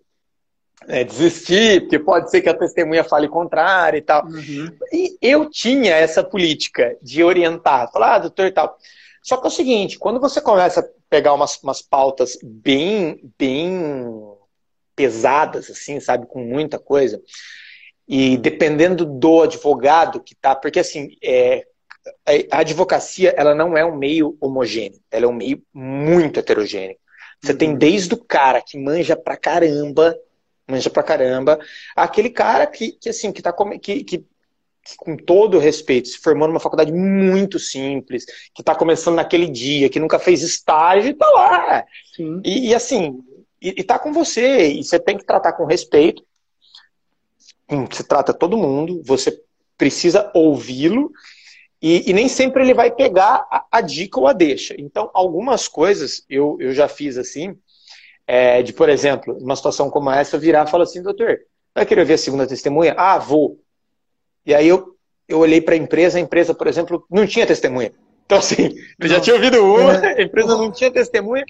é, desistir, porque pode ser que a testemunha fale contrário e tal. Uhum. E eu tinha essa política de orientar, falar, ah, doutor e tal. Só que é o seguinte, quando você começa a pegar umas, umas pautas bem, bem pesadas, assim, sabe, com muita coisa, e dependendo do advogado que tá, porque assim, é, a advocacia, ela não é um meio homogêneo, ela é um meio muito heterogêneo. Você uhum. tem desde o cara que manja pra caramba manja pra caramba. Aquele cara que, que assim, que tá que, que, com todo respeito, se formou numa faculdade muito simples, que está começando naquele dia, que nunca fez estágio e tá lá. E, e, assim, e, e tá com você, e você tem que tratar com respeito. Você trata todo mundo, você precisa ouvi-lo, e, e, nem sempre ele vai pegar a, a, dica ou a deixa. Então, algumas coisas eu, eu já fiz assim, é, de, por exemplo, uma situação como essa, virar e falar assim, doutor, vai querer ver a segunda testemunha? Ah, vou. E aí eu, eu olhei para a empresa, a empresa, por exemplo, não tinha testemunha. Então, assim, eu já tinha ouvido uma, é. a empresa não tinha testemunha.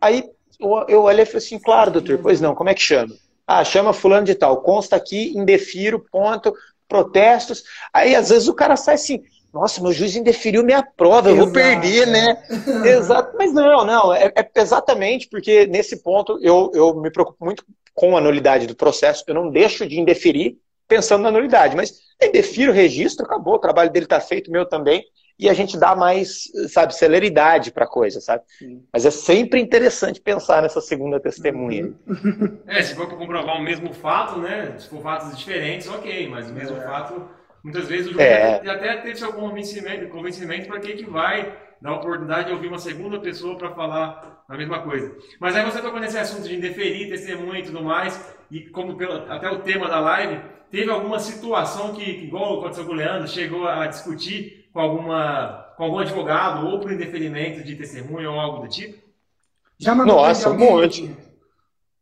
Aí eu, eu olhei e falei assim, claro, doutor, pois não, como é que chama? Ah, chama fulano de tal, consta aqui, indefiro, ponto, protestos. Aí, às vezes, o cara sai assim, nossa, meu juiz indeferiu minha prova, eu Exato, vou perder, né? Exato, mas não, não, é, é, exatamente porque nesse ponto eu, eu me preocupo muito com a nulidade do processo, eu não deixo de indeferir pensando na nulidade, mas indefiro o registro, acabou, o trabalho dele está feito, meu também, e a gente dá mais, sabe, celeridade para a coisa, sabe? Sim. Mas é sempre interessante pensar nessa segunda testemunha. Uhum. É, se for para comprovar o mesmo fato, né? Se for fatos diferentes, ok, mas o mesmo é. fato Muitas vezes o juiz é. até teve seu convencimento, convencimento para que, que vai dar a oportunidade de ouvir uma segunda pessoa para falar a mesma coisa. Mas aí você tocou nesse assunto de indeferir, testemunha e tudo mais, e como pelo, até o tema da live, teve alguma situação que, igual aconteceu com o Leandro, chegou a discutir com, alguma, com algum advogado ou por indeferimento de testemunha ou algo do tipo? Já mandou Nossa, um monte.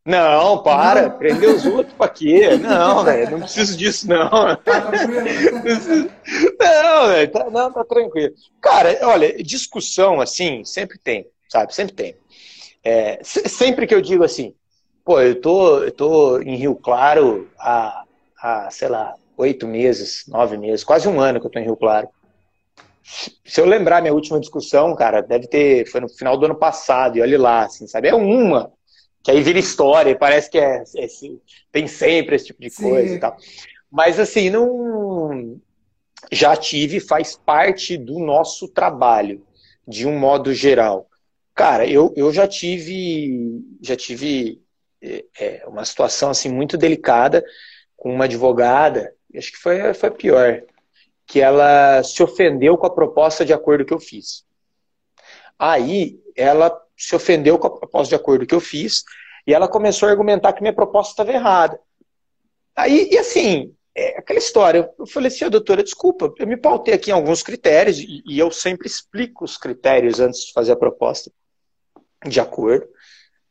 Não, para, não. prender os outros pra quê? Não, velho, não preciso disso, não. Tá tranquilo? Não, velho, tá, não, tá tranquilo. Cara, olha, discussão assim, sempre tem, sabe? Sempre tem. É, sempre que eu digo assim, pô, eu tô, eu tô em Rio Claro há, há, sei lá, oito meses, nove meses, quase um ano que eu tô em Rio Claro. Se eu lembrar minha última discussão, cara, deve ter, foi no final do ano passado, e olhe lá, assim, sabe? É uma que aí vira história, parece que é, é tem sempre esse tipo de Sim. coisa e tal. Mas assim, não já tive, faz parte do nosso trabalho, de um modo geral. Cara, eu, eu já tive já tive é, é uma situação assim muito delicada com uma advogada, acho que foi, foi pior, que ela se ofendeu com a proposta de acordo que eu fiz. Aí ela se ofendeu com a proposta de acordo que eu fiz e ela começou a argumentar que minha proposta estava errada. Aí, e assim, é aquela história. Eu falei assim, oh, doutora, desculpa, eu me pautei aqui em alguns critérios e, e eu sempre explico os critérios antes de fazer a proposta de acordo.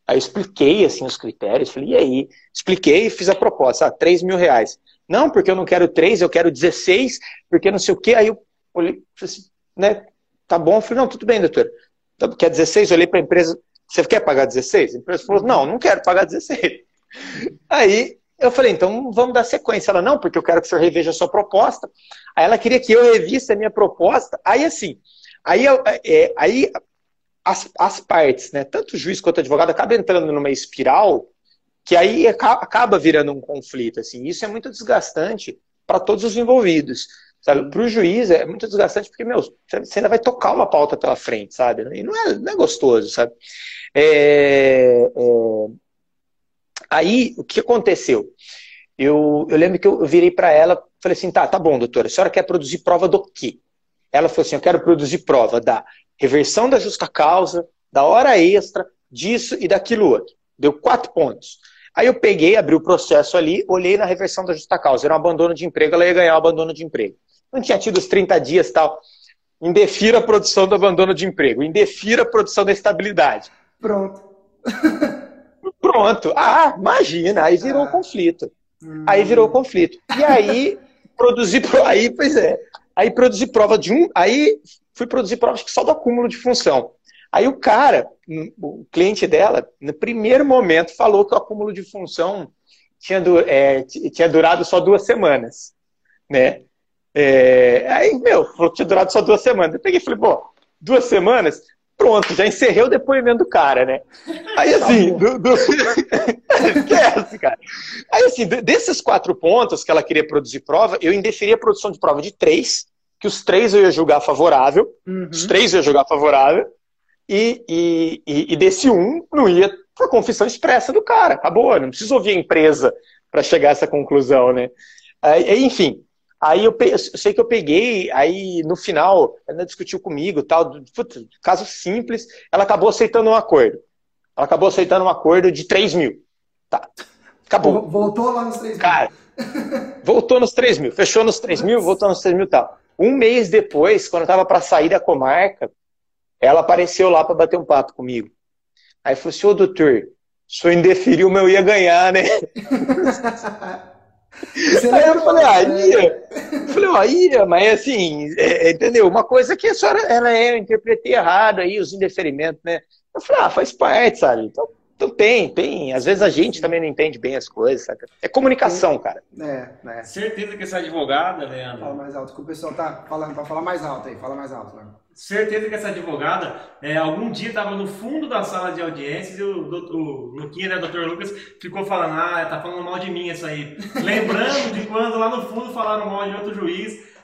Aí eu expliquei assim os critérios, falei, e aí? Expliquei e fiz a proposta, ah, 3 mil reais. Não, porque eu não quero 3, eu quero 16, porque não sei o quê. Aí eu olhei, assim, né, tá bom. Eu falei, não, tudo bem, doutor. Então, quer 16? Eu olhei para a empresa, você quer pagar 16? A empresa falou, não, não quero pagar 16. Aí eu falei, então vamos dar sequência. Ela, não, porque eu quero que o senhor reveja a sua proposta. Aí ela queria que eu revisse a minha proposta. Aí assim, aí, é, aí as, as partes, né, tanto o juiz quanto o advogado, acabam entrando numa espiral que aí acaba virando um conflito. Assim. Isso é muito desgastante para todos os envolvidos. Para o juiz é muito desgastante porque, meu, você ainda vai tocar uma pauta pela frente, sabe? E não é, não é gostoso, sabe? É, é... Aí, o que aconteceu? Eu, eu lembro que eu virei para ela falei assim, tá, tá bom, doutora, a senhora quer produzir prova do quê? Ela falou assim, eu quero produzir prova da reversão da justa causa, da hora extra, disso e daquilo outro. Deu quatro pontos. Aí eu peguei, abri o processo ali, olhei na reversão da justa causa. Era um abandono de emprego, ela ia ganhar o abandono de emprego. Não tinha tido os 30 dias tal. Indefira a produção do abandono de emprego. Indefira a produção da estabilidade. Pronto. Pronto. Ah, imagina. Aí virou ah. conflito. Hum. Aí virou conflito. E aí, produzir. Aí, pois é. Aí produzir prova de um. Aí fui produzir prova só do acúmulo de função. Aí o cara, o cliente dela, no primeiro momento, falou que o acúmulo de função tinha, é, tinha durado só duas semanas, né? É, aí, meu, falou que tinha durado só duas semanas. Eu peguei e falei, pô, duas semanas? Pronto, já encerrei o depoimento do cara, né? Aí assim, do, do... esquece, cara. Aí assim, desses quatro pontos que ela queria produzir prova, eu indeferi a produção de prova de três, que os três eu ia julgar favorável, uhum. os três eu ia julgar favorável, e, e, e, e desse um não ia por confissão expressa do cara. Acabou, não precisa ouvir a empresa para chegar a essa conclusão, né? Aí, enfim, aí eu, eu, sei que eu peguei, aí no final ela discutiu comigo, tal, putz, caso simples, ela acabou aceitando um acordo. Ela acabou aceitando um acordo de 3 mil. Tá. Acabou. Voltou lá nos 3 mil. Cara, voltou nos 3 mil. Fechou nos 3 mil, voltou nos 3 mil e tal. Um mês depois, quando eu tava para sair da comarca, ela apareceu lá para bater um papo comigo. Aí falou assim, ô doutor, se eu indeferiu, eu ia ganhar, né? Você aí eu falei, ah, né? ia. Eu falei, ó, ia, mas assim, é, é, entendeu? Uma coisa que a senhora, ela é, eu interpretei errado aí, os indeferimentos, né? Eu falei, ah, faz parte, sabe? Então, então tem, tem. Às vezes a gente também não entende bem as coisas, sabe? É comunicação, cara. É, é. Certeza que essa advogada, Leandro. Fala mais alto, que o pessoal tá falando para falar mais alto aí, fala mais alto, Leandro certeza que essa advogada é, algum dia estava no fundo da sala de audiências e o, o, o Luquinha, né, o Dr. Lucas, ficou falando, ah, tá falando mal de mim isso aí. Lembrando de quando lá no fundo falaram mal de outro juiz.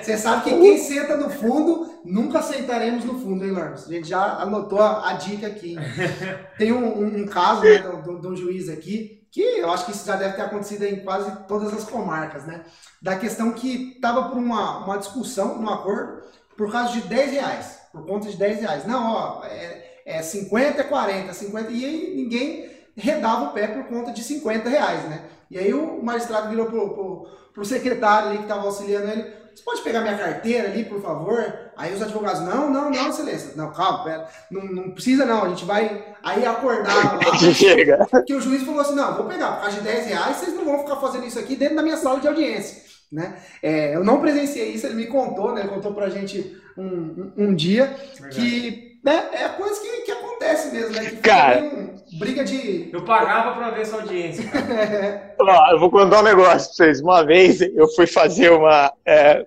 Você sabe que quem senta no fundo, nunca aceitaremos no fundo, hein, Lormes? A gente já anotou a, a dica aqui. Tem um, um, um caso né, de, de um juiz aqui, que eu acho que isso já deve ter acontecido em quase todas as comarcas, né? Da questão que estava por uma, uma discussão, um acordo, por causa de 10 reais, por conta de 10 reais. Não, ó, é, é 50, é 40, 50, e aí ninguém redava o pé por conta de 50 reais, né? E aí o magistrado virou pro, pro, pro secretário ali que estava auxiliando ele, você pode pegar minha carteira ali, por favor? Aí os advogados, não, não, não, excelência. Não, calma, pera. Não, não precisa não, a gente vai aí acordar lá. Chega. Que o juiz falou assim, não, vou pegar, por causa de 10 reais, vocês não vão ficar fazendo isso aqui dentro da minha sala de audiência. Né? É, eu não presenciei isso, ele me contou, né? Ele contou pra gente um, um, um dia Verdade. que né, é coisa que, que acontece mesmo, né? Que cara, um, briga de. Eu pagava pra ver essa audiência. Ó, eu vou contar um negócio pra vocês. Uma vez eu fui fazer uma. É,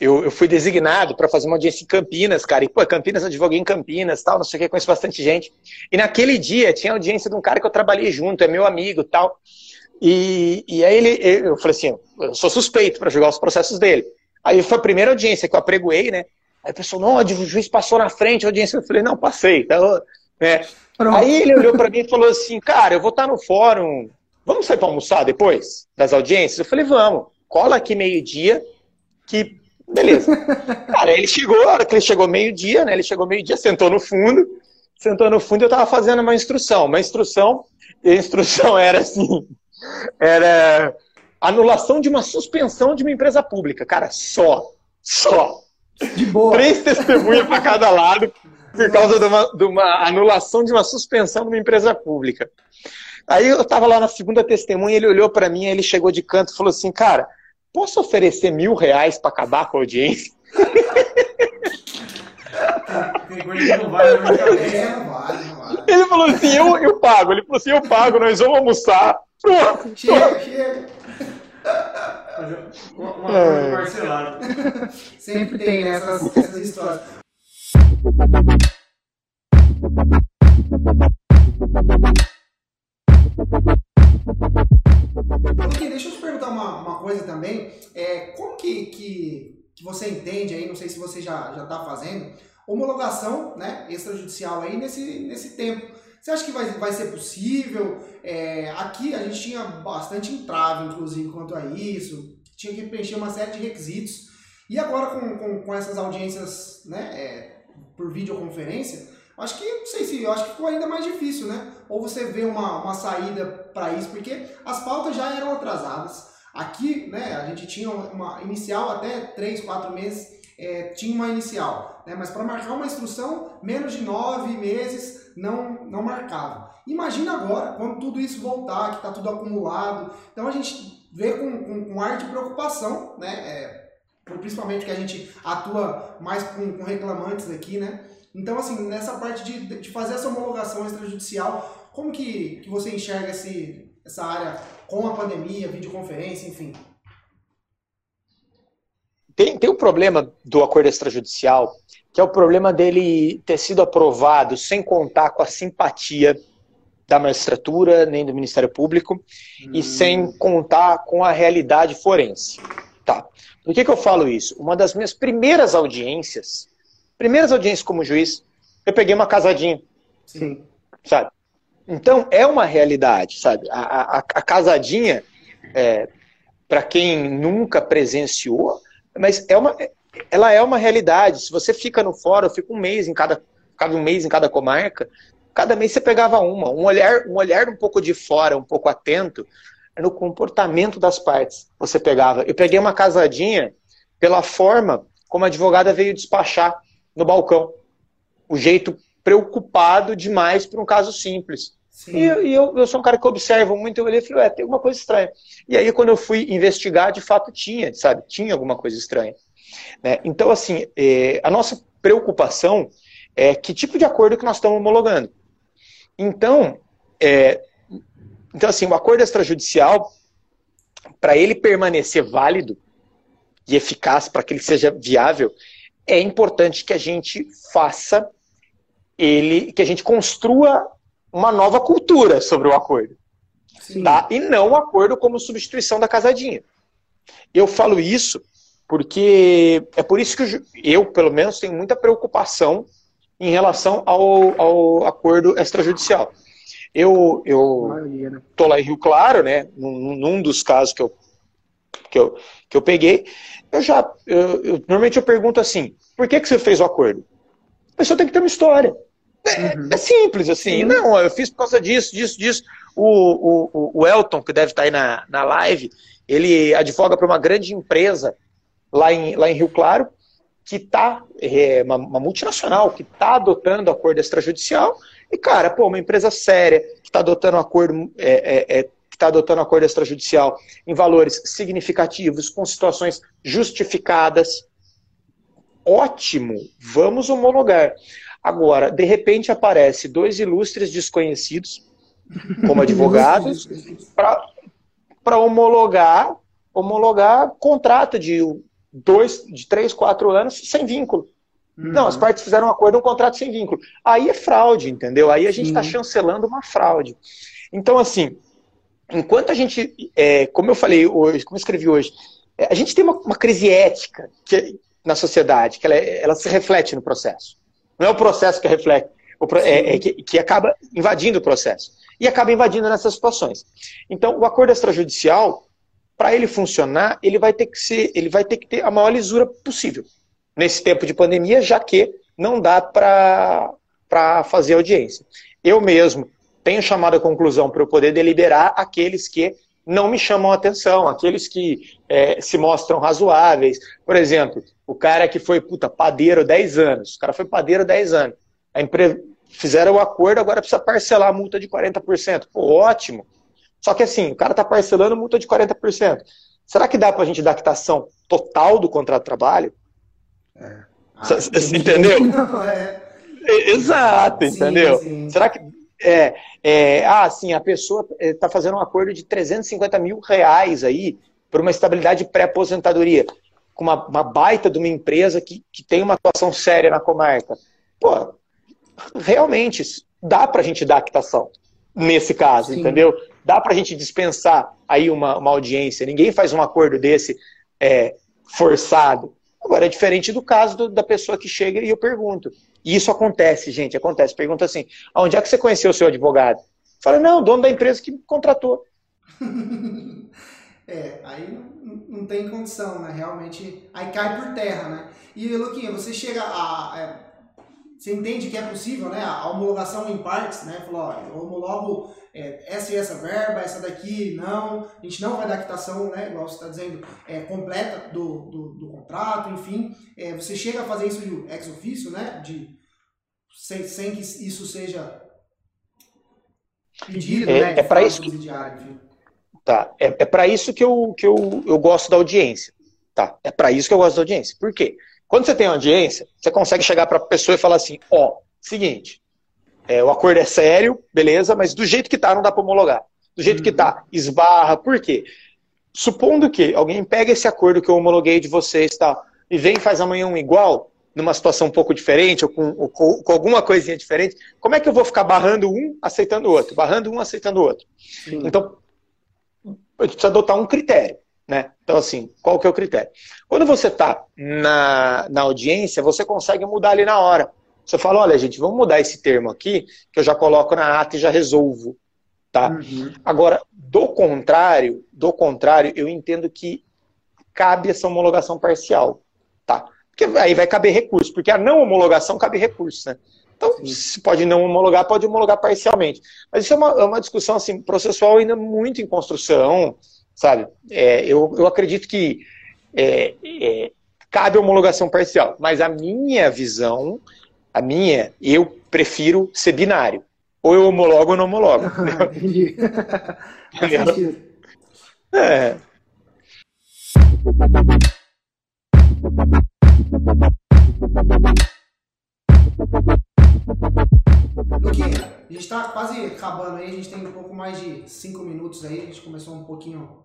eu, eu, fui designado para fazer uma audiência em Campinas, cara. E, pô, Campinas, eu advoguei em Campinas, tal, não sei o que, conheço bastante gente. E naquele dia tinha audiência de um cara que eu trabalhei junto, é meu amigo tal. E, e aí ele, eu falei assim, eu sou suspeito para julgar os processos dele. Aí foi a primeira audiência que eu apregoei, né? Aí a pessoa, não, o juiz passou na frente, a audiência. Eu falei, não, passei. Então, né? Aí ele olhou para mim e falou assim, cara, eu vou estar no fórum, vamos sair para almoçar depois das audiências? Eu falei, vamos, cola aqui meio-dia, que beleza. cara, ele chegou, a hora que ele chegou meio-dia, né? Ele chegou meio-dia, sentou no fundo, sentou no fundo e eu estava fazendo uma instrução. Uma instrução, e a instrução era assim, era anulação de uma suspensão de uma empresa pública. Cara, só. Só. De boa. Três testemunhas para cada lado por causa de uma, de uma, anulação de uma suspensão de uma empresa pública. Aí eu estava lá na segunda testemunha, ele olhou para mim, ele chegou de canto e falou assim, cara, posso oferecer mil reais para acabar com a audiência? Ele falou assim, eu, eu pago. Ele falou assim, eu pago, nós vamos almoçar. Pronto. Chega, chega. Uma, uma é. parcelada. Sempre tem essas, essas histórias. Aqui, deixa eu te perguntar uma, uma coisa também. É, como que, que, que você entende aí, não sei se você já está fazendo, homologação né, extrajudicial aí nesse, nesse tempo? Você acha que vai, vai ser possível? É, aqui a gente tinha bastante entrave, inclusive, quanto a isso. Tinha que preencher uma série de requisitos. E agora com, com, com essas audiências né, é, por videoconferência, acho que, não sei se, acho que ficou ainda mais difícil, né? Ou você vê uma, uma saída para isso, porque as pautas já eram atrasadas. Aqui, né, a gente tinha uma inicial até 3, 4 meses, é, tinha uma inicial. Né? Mas para marcar uma instrução, menos de 9 meses não, não marcava. Imagina agora, quando tudo isso voltar, que está tudo acumulado. Então a gente vê com, com, com ar de preocupação, né? É, principalmente que a gente atua mais com, com, reclamantes aqui, né? Então, assim, nessa parte de, de fazer essa homologação extrajudicial, como que, que você enxerga esse, essa área com a pandemia, videoconferência, enfim? Tem, tem um problema do acordo extrajudicial que é o problema dele ter sido aprovado sem contar com a simpatia da magistratura, nem do Ministério Público, hum. e sem contar com a realidade forense. Tá. Por que, que eu falo isso? Uma das minhas primeiras audiências, primeiras audiências como juiz, eu peguei uma casadinha. Sim. Sabe? Então, é uma realidade, sabe? A, a, a casadinha, é, para quem nunca presenciou, mas é uma, ela é uma realidade. Se você fica no fórum, fica um mês em cada, cada um mês em cada comarca, cada mês você pegava uma. Um olhar, um olhar um pouco de fora, um pouco atento, no comportamento das partes. Você pegava. Eu peguei uma casadinha pela forma como a advogada veio despachar no balcão. O jeito preocupado demais por um caso simples. Sim. E, e eu, eu, sou um cara que observa muito, eu olhei e falei, ué, tem alguma coisa estranha. E aí, quando eu fui investigar, de fato tinha, sabe? Tinha alguma coisa estranha. Né? Então, assim, é, a nossa preocupação é que tipo de acordo que nós estamos homologando. Então, é, então assim, o acordo extrajudicial, para ele permanecer válido e eficaz, para que ele seja viável, é importante que a gente faça ele, que a gente construa uma nova cultura sobre o acordo. Tá? E não o acordo como substituição da casadinha. Eu falo isso porque é por isso que eu, pelo menos, tenho muita preocupação em relação ao, ao acordo extrajudicial. Eu, eu né? tô lá em Rio Claro, né, num, num dos casos que eu, que eu, que eu peguei, eu já, eu, eu, normalmente eu pergunto assim, por que, que você fez o acordo? A pessoa tem que ter uma história. É, uhum. é simples, assim, não, eu fiz por causa disso, disso, disso. O, o, o Elton, que deve estar aí na, na live, ele advoga para uma grande empresa lá em, lá em Rio Claro, que está, é, uma, uma, multinacional, que está adotando acordo extrajudicial, e, cara, pô, uma empresa séria que está adotando acordo, é, é, é, que está adotando acordo extrajudicial em valores significativos, com situações justificadas, ótimo, vamos homologar. Agora, de repente aparece dois ilustres desconhecidos, como advogados, para homologar, homologar contrato de dois, de três, quatro anos sem vínculo. Uhum. Não, as partes fizeram um acordo, um contrato sem vínculo. Aí é fraude, entendeu? Aí a gente está chancelando uma fraude. Então, assim, enquanto a gente, é, como eu falei hoje, como eu escrevi hoje, é, a gente tem uma, uma crise ética que, na sociedade, que ela, ela, se reflete no processo. Não é o processo que reflete, é, é, que, que acaba invadindo o processo. E acaba invadindo nessas situações. Então, o acordo extrajudicial, para ele funcionar, ele vai ter que ser, ele vai ter que ter a maior lisura possível nesse tempo de pandemia, já que não dá para fazer audiência. Eu mesmo tenho chamado a conclusão para eu poder deliberar aqueles que não me chamam atenção, aqueles que é, se mostram razoáveis. Por exemplo, o cara que foi puta, padeiro 10 anos, o cara foi padeiro 10 anos. A empresa fizeram o acordo, agora precisa parcelar a multa de 40%. Pô, ótimo. Só que assim, o cara está parcelando multa de 40%. Será que dá para a gente dar quitação total do contrato de trabalho? É. Ah, entendeu? Não, é. Exato, sim, entendeu? Sim. Será que. É, é, ah, sim, a pessoa está fazendo um acordo de 350 mil reais aí por uma estabilidade pré-aposentadoria, com uma, uma, baita de uma empresa que, que tem uma atuação séria na comarca. Pô, realmente dá para a gente dar quitação nesse caso, sim. entendeu? dá para a gente dispensar aí uma, uma audiência. Ninguém faz um acordo desse é, forçado. Agora, é diferente do caso do, da pessoa que chega e eu pergunto. E isso acontece, gente, acontece. Pergunta assim, onde é que você conheceu o seu advogado? Fala, não, dono da empresa que me contratou. é, aí não, não, tem condição, né? Realmente, aí cai por terra, né? E, Luquinha, você chega a... Você entende que é possível, né? A homologação em partes, né? Falou, ó, eu homologo é, essa e essa verba, essa daqui não, a gente não vai dar quitação, né, igual você está dizendo, é, completa do, do, do, contrato, enfim. É, você chega a fazer isso de ex ofício, né, de, sem, sem que isso seja pedido, é, né, é para isso que... Tá, é, é para isso que, eu, que eu, eu gosto da audiência. Tá, é para isso que eu gosto da audiência. Por quê? Quando você tem audiência, você consegue chegar para a pessoa e falar assim, ó, oh, seguinte, é, o acordo é sério, beleza, mas do jeito que tá, não dá para homologar. Do jeito uhum. que tá, esbarra. Por quê? Supondo que alguém pega esse acordo que eu homologuei de vocês tal, e vem e faz amanhã um igual, numa situação um pouco diferente, ou com, ou com, com, alguma coisinha diferente, como é que eu vou ficar barrando um, aceitando o outro? Barrando um, aceitando o outro. Sim. Então, a gente precisa adotar um critério. Né? Então, assim, qual que é o critério? Quando você está na, na audiência, você consegue mudar ali na hora. Você fala, olha, gente, vamos mudar esse termo aqui, que eu já coloco na ata e já resolvo. Tá? Uhum. Agora, do contrário, do contrário, eu entendo que cabe essa homologação parcial. Tá? Porque aí vai caber recurso, porque a não homologação cabe recurso, né? Então, se pode não homologar, pode homologar parcialmente. Mas isso é uma, é uma discussão assim, processual ainda muito em construção, sabe? É, eu, eu acredito que é, é, cabe homologação parcial, mas a minha visão a minha, eu prefiro ser binário. Ou eu homologo ou não homologo. Entendi. é. Luquinha, a gente está quase acabando aí, a gente tem um pouco mais de cinco minutos aí, a gente começou um pouquinho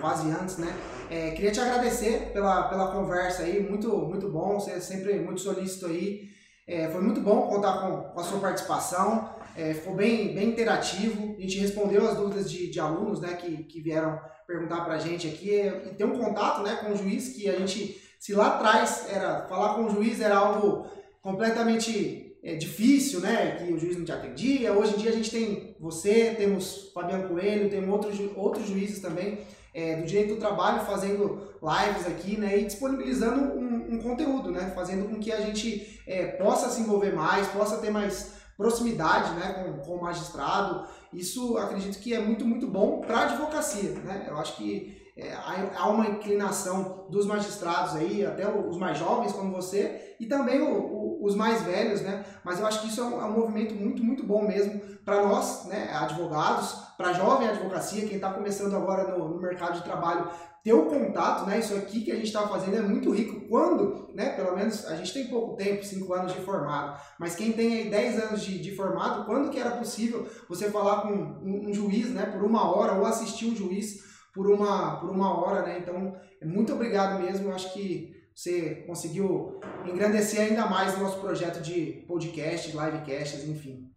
quase antes, né? É, queria te agradecer pela, pela conversa aí, muito, muito bom, você é sempre muito solícito aí. É, foi muito bom contar com, com a sua participação, é, ficou bem, bem interativo, a gente respondeu as dúvidas de, de alunos né, que, que vieram perguntar para a gente aqui, e tem um contato né, com o juiz que a gente, se lá atrás era falar com o juiz era algo completamente é, difícil, né, que o juiz não te atendia, hoje em dia a gente tem você, temos Fabiano Coelho, tem outros, outros juízes também, é, do direito do trabalho fazendo lives aqui, né, e disponibilizando um, um conteúdo, né, fazendo com que a gente é, possa se envolver mais, possa ter mais proximidade, né, com, com o magistrado. Isso acredito que é muito, muito bom para a advocacia, né. Eu acho que é, há uma inclinação dos magistrados aí, até os mais jovens como você, e também o, os mais velhos, né? Mas eu acho que isso é um, é um movimento muito, muito bom mesmo para nós, né, advogados, para jovem advocacia, quem está começando agora no, no mercado de trabalho, ter o contato, né? Isso aqui que a gente está fazendo é muito rico. Quando, né? Pelo menos a gente tem pouco tempo, 5 anos de formado, mas quem tem aí 10 anos de, de formado, quando que era possível você falar com um, um, juiz, né? Por uma hora, ou assistir um juiz por uma, por uma hora, né? Então, muito obrigado mesmo. Eu acho que você conseguiu engrandecer ainda mais o nosso projeto de podcast, livecasts, enfim.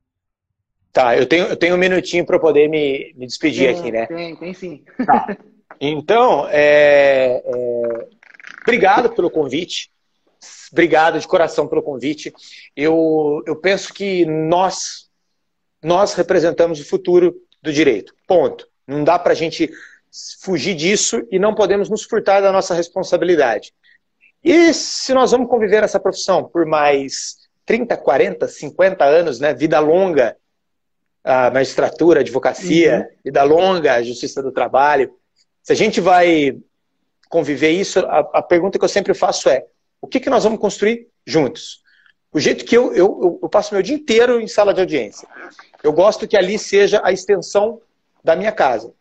Tá, eu tenho, eu tenho um minutinho para poder me, me despedir tem, aqui, né? Tem, tem sim. Tá. Então, é, é, obrigado pelo convite. Obrigado de coração pelo convite. Eu, eu penso que nós, nós representamos o futuro do direito. Ponto. Não dá para a gente fugir disso e não podemos nos furtar da nossa responsabilidade. E se nós vamos conviver essa profissão por mais 30, 40, 50 anos, né, vida longa, a magistratura, a advocacia, uhum. vida longa, a justiça do trabalho, se a gente vai conviver isso, a, a pergunta que eu sempre faço é: o que, que nós vamos construir juntos? O jeito que eu, eu, eu passo meu dia inteiro em sala de audiência. Eu gosto que ali seja a extensão da minha casa.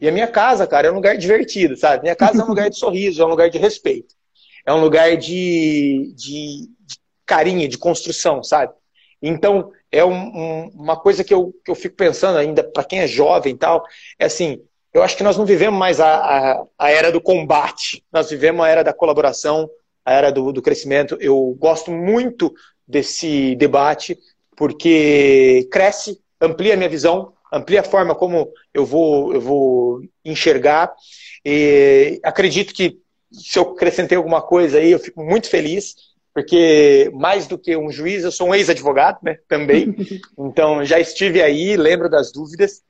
E a minha casa, cara, é um lugar divertido, sabe? Minha casa é um lugar de sorriso, é um lugar de respeito. É um lugar de, de, de carinho, de construção, sabe? Então, é um, um, uma coisa que eu, que eu fico pensando ainda, para quem é jovem e tal, é assim, eu acho que nós não vivemos mais a, a, a, era do combate, nós vivemos a era da colaboração, a era do, do crescimento. Eu gosto muito desse debate, porque cresce, amplia a minha visão, amplia a forma como eu vou, eu vou enxergar. E acredito que se eu acrescentei alguma coisa aí, eu fico muito feliz, porque mais do que um juiz, eu sou um ex-advogado né, também. Então já estive aí, lembro das dúvidas.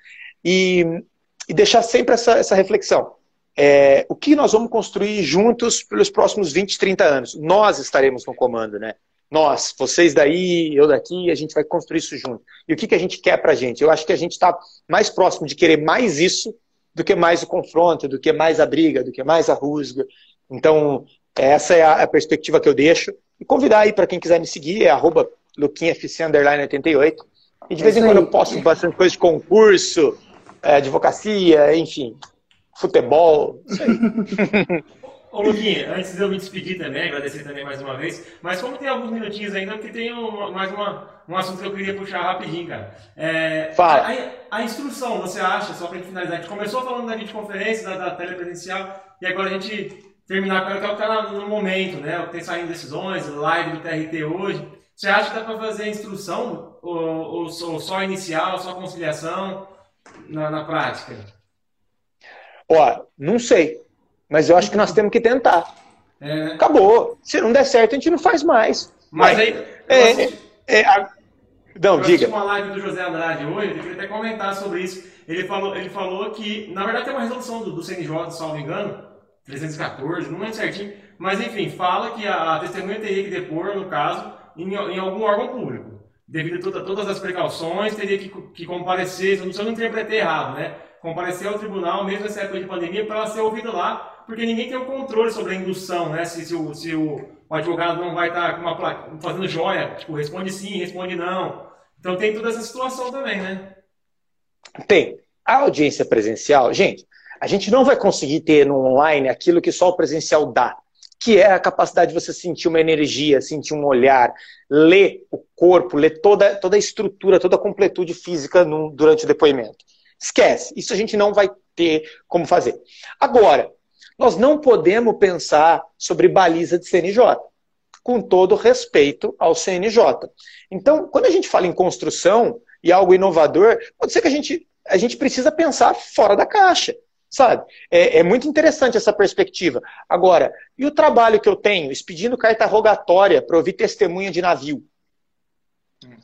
E e deixar sempre essa, essa reflexão. É, o que nós vamos construir juntos pelos próximos 20, 30 anos? Nós estaremos no comando, né? Nós, vocês daí, eu daqui, a gente vai construir isso junto. E o que, que a gente quer pra gente? Eu acho que a gente está mais próximo de querer mais isso do que mais o confronto, do que mais a briga, do que mais a rusga. Então, essa é a, perspectiva que eu deixo. E convidar aí para quem quiser me seguir, é arroba luquinhafc88. E de é vez em quando eu posto bastante coisa de concurso, é, advocacia, enfim, futebol, isso aí. Ô, Luquinha, antes de eu me despedir também, agradecer também mais uma vez, mas como tem alguns minutinhos ainda, porque tem mais uma, um assunto que eu queria puxar rapidinho, cara. É, Fala. A, a, instrução, você acha, só para finalizar, a gente começou falando da videoconferência, da, da telepresencial, e agora a gente terminar com o que está no momento, né? O que tem saindo decisões, live do TRT hoje. Você acha que dá para fazer a instrução, ou, ou, ou só inicial, só conciliação? na, na prática? Ó, não sei. Mas eu acho que nós temos que tentar. É... Acabou. Se não der certo, a gente não faz mais. Mas, mas aí. É, assisti... é, a... Não, eu diga. uma live do José Andrade hoje, eu queria até comentar sobre isso. Ele falou, ele falou que, na verdade, tem uma resolução do, do CNJ, salvo engano, 314, não lembro certinho, mas enfim, fala que a, a testemunha teria que depor, no caso, em, em algum órgão público devido a toda, todas as precauções, teria que, que comparecer, se eu não interpretei errado, né? Comparecer ao tribunal, mesmo nessa época de pandemia, para ser ouvido lá, porque ninguém tem o controle sobre a indução, né? Se, se, o, se o, o advogado não vai estar tá placa, fazendo joia, tipo, responde sim, responde não. Então tem toda essa situação também, né? Tem. A audiência presencial, gente, a gente não vai conseguir ter no online aquilo que só o presencial dá que é a capacidade de você sentir uma energia, sentir um olhar, ler o corpo, ler toda, toda a estrutura, toda a completude física no, durante o depoimento. Esquece, isso a gente não vai ter como fazer. Agora, nós não podemos pensar sobre baliza de CNJ, com todo respeito ao CNJ. Então, quando a gente fala em construção e algo inovador, pode ser que a gente, a gente precisa pensar fora da caixa sabe? É, é, muito interessante essa perspectiva. Agora, e o trabalho que eu tenho, expedindo carta rogatória para ouvir testemunha de navio?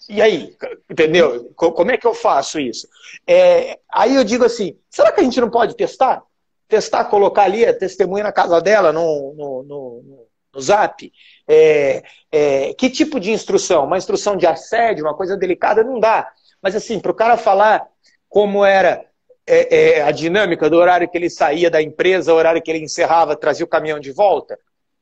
E aí, entendeu? Como é que eu faço isso? É, aí eu digo assim, será que a gente não pode testar? Testar, colocar ali a testemunha na casa dela, no, no, no, no zap? É, é, que tipo de instrução? Uma instrução de assédio, uma coisa delicada, não dá. Mas assim, para o cara falar como era é, é, a dinâmica do horário que ele saía da empresa, o horário que ele encerrava, trazia o caminhão de volta?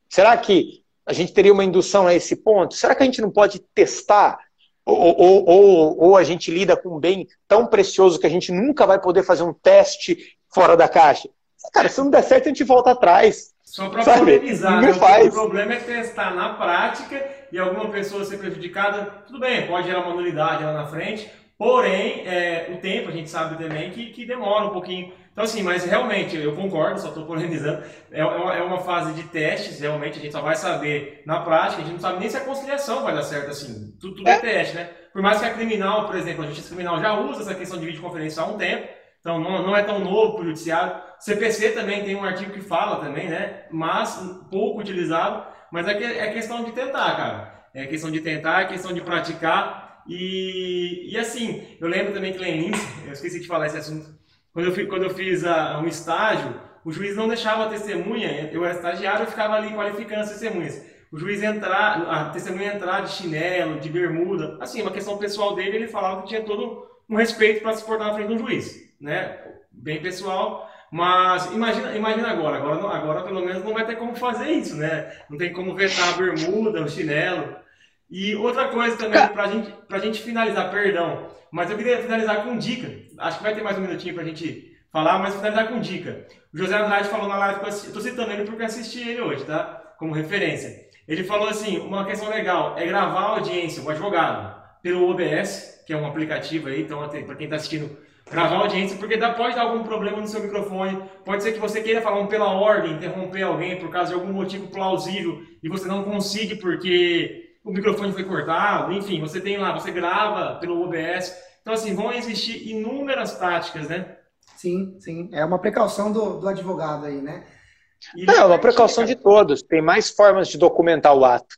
Será que a gente teria uma indução a esse ponto? Será que a gente não pode testar? Ou, ou, ou, ou a gente lida com um bem tão precioso que a gente nunca vai poder fazer um teste fora da caixa? Cara, se não der certo, a gente volta atrás. Só para polemizar, né? o problema é testar na prática e alguma pessoa ser prejudicada. Tudo bem, pode gerar uma nulidade lá na frente, porém, é, o tempo a gente sabe também que, que demora um pouquinho. Então, assim, mas realmente, eu concordo, só estou polemizando. É, é, uma, é uma fase de testes, realmente, a gente só vai saber na prática, a gente não sabe nem se a conciliação vai dar certo assim. Tudo, tudo é. é teste, né? Por mais que a criminal, por exemplo, a justiça criminal já usa essa questão de videoconferência há um tempo, então não, não é tão novo para o judiciário. CPC também tem um artigo que fala também, né? Mas pouco utilizado. Mas é, que, é questão de tentar, cara. É questão de tentar, é questão de praticar. E, e assim, eu lembro também que lá em Lindsay, eu esqueci de falar esse assunto, quando eu, quando eu fiz a, um estágio, o juiz não deixava a testemunha, eu era estagiário, eu ficava ali qualificando as testemunhas. O juiz entrar, a testemunha entrar de chinelo, de bermuda, assim, uma questão pessoal dele, ele falava que tinha todo um respeito para se portar na frente um juiz, né? Bem pessoal, mas imagina, imagina agora, agora, agora pelo menos não vai ter como fazer isso, né? Não tem como vetar a bermuda, o chinelo. E outra coisa também, pra gente, pra gente finalizar, perdão, mas eu queria finalizar com dica. Acho que vai ter mais um minutinho pra gente falar, mas finalizar com dica. O José Andrade falou na live, tô citando ele porque assisti ele hoje, tá? Como referência. Ele falou assim, uma questão legal é gravar a audiência, o advogado, pelo OBS, que é um aplicativo aí, então para quem está assistindo gravar audiência, porque dá, pode dar algum problema no seu microfone, pode ser que você queira falar um pela ordem, interromper alguém por causa de algum motivo plausível e você não consiga porque o microfone foi cortado, enfim, você tem lá, você grava pelo OBS. Então, assim, vão existir inúmeras táticas, né? Sim, sim. É uma precaução do, do advogado aí, né? E é uma precaução de todos. Tem mais formas de documentar o ato.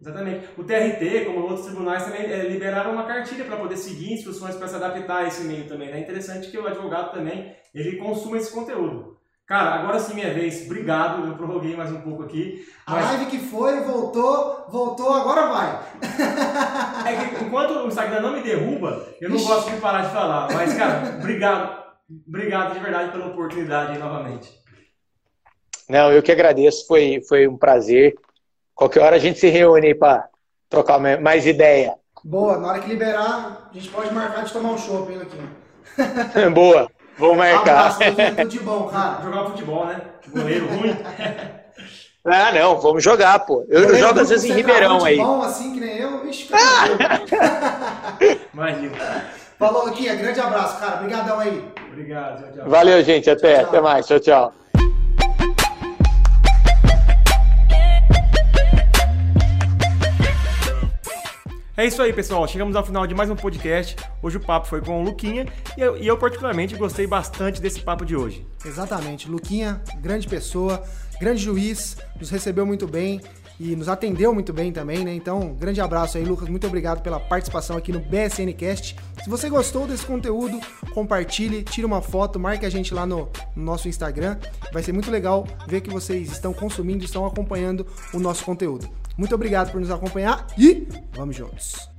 Exatamente. O TRT, como outros tribunais, também é, liberaram uma cartilha para poder seguir instruções para se adaptar a esse meio também. Né? É interessante que o advogado também ele consuma esse conteúdo. Cara, agora sim minha vez. Obrigado, eu prorroguei mais um pouco aqui. Mas... A live que foi, voltou, voltou, agora vai. é que enquanto o Instagram não me derruba, eu não Ixi. gosto de parar de falar. Mas, cara, obrigado. Obrigado de verdade pela oportunidade novamente. Não, eu que agradeço. Foi, foi um prazer. Qualquer hora a gente se reúne aí para trocar mais ideia. Boa, na hora que liberar, a gente pode marcar de tomar um shopping aqui. Boa, vou marcar. Abraço, tudo de bom, cara. Jogar futebol, né? Goleiro ruim. Ah, não, vamos jogar, pô. Eu, eu jogo às vezes em Ribeirão aí. bom assim que nem eu, ixi, Imagina. Falou, Luquinha, grande abraço, cara. Obrigadão aí. Obrigado, tchau, tchau. Valeu, gente. Até, tchau. até mais. Tchau, tchau. É isso aí, pessoal. Chegamos ao final de mais um podcast. Hoje o papo foi com o Luquinha e eu, e eu, particularmente, gostei bastante desse papo de hoje. Exatamente. Luquinha, grande pessoa, grande juiz, nos recebeu muito bem e nos atendeu muito bem também, né? Então, grande abraço aí, Lucas. Muito obrigado pela participação aqui no BSNcast. Se você gostou desse conteúdo, compartilhe, tire uma foto, marque a gente lá no, no nosso Instagram. Vai ser muito legal ver que vocês estão consumindo, estão acompanhando o nosso conteúdo. Muito obrigado por nos acompanhar e vamos juntos.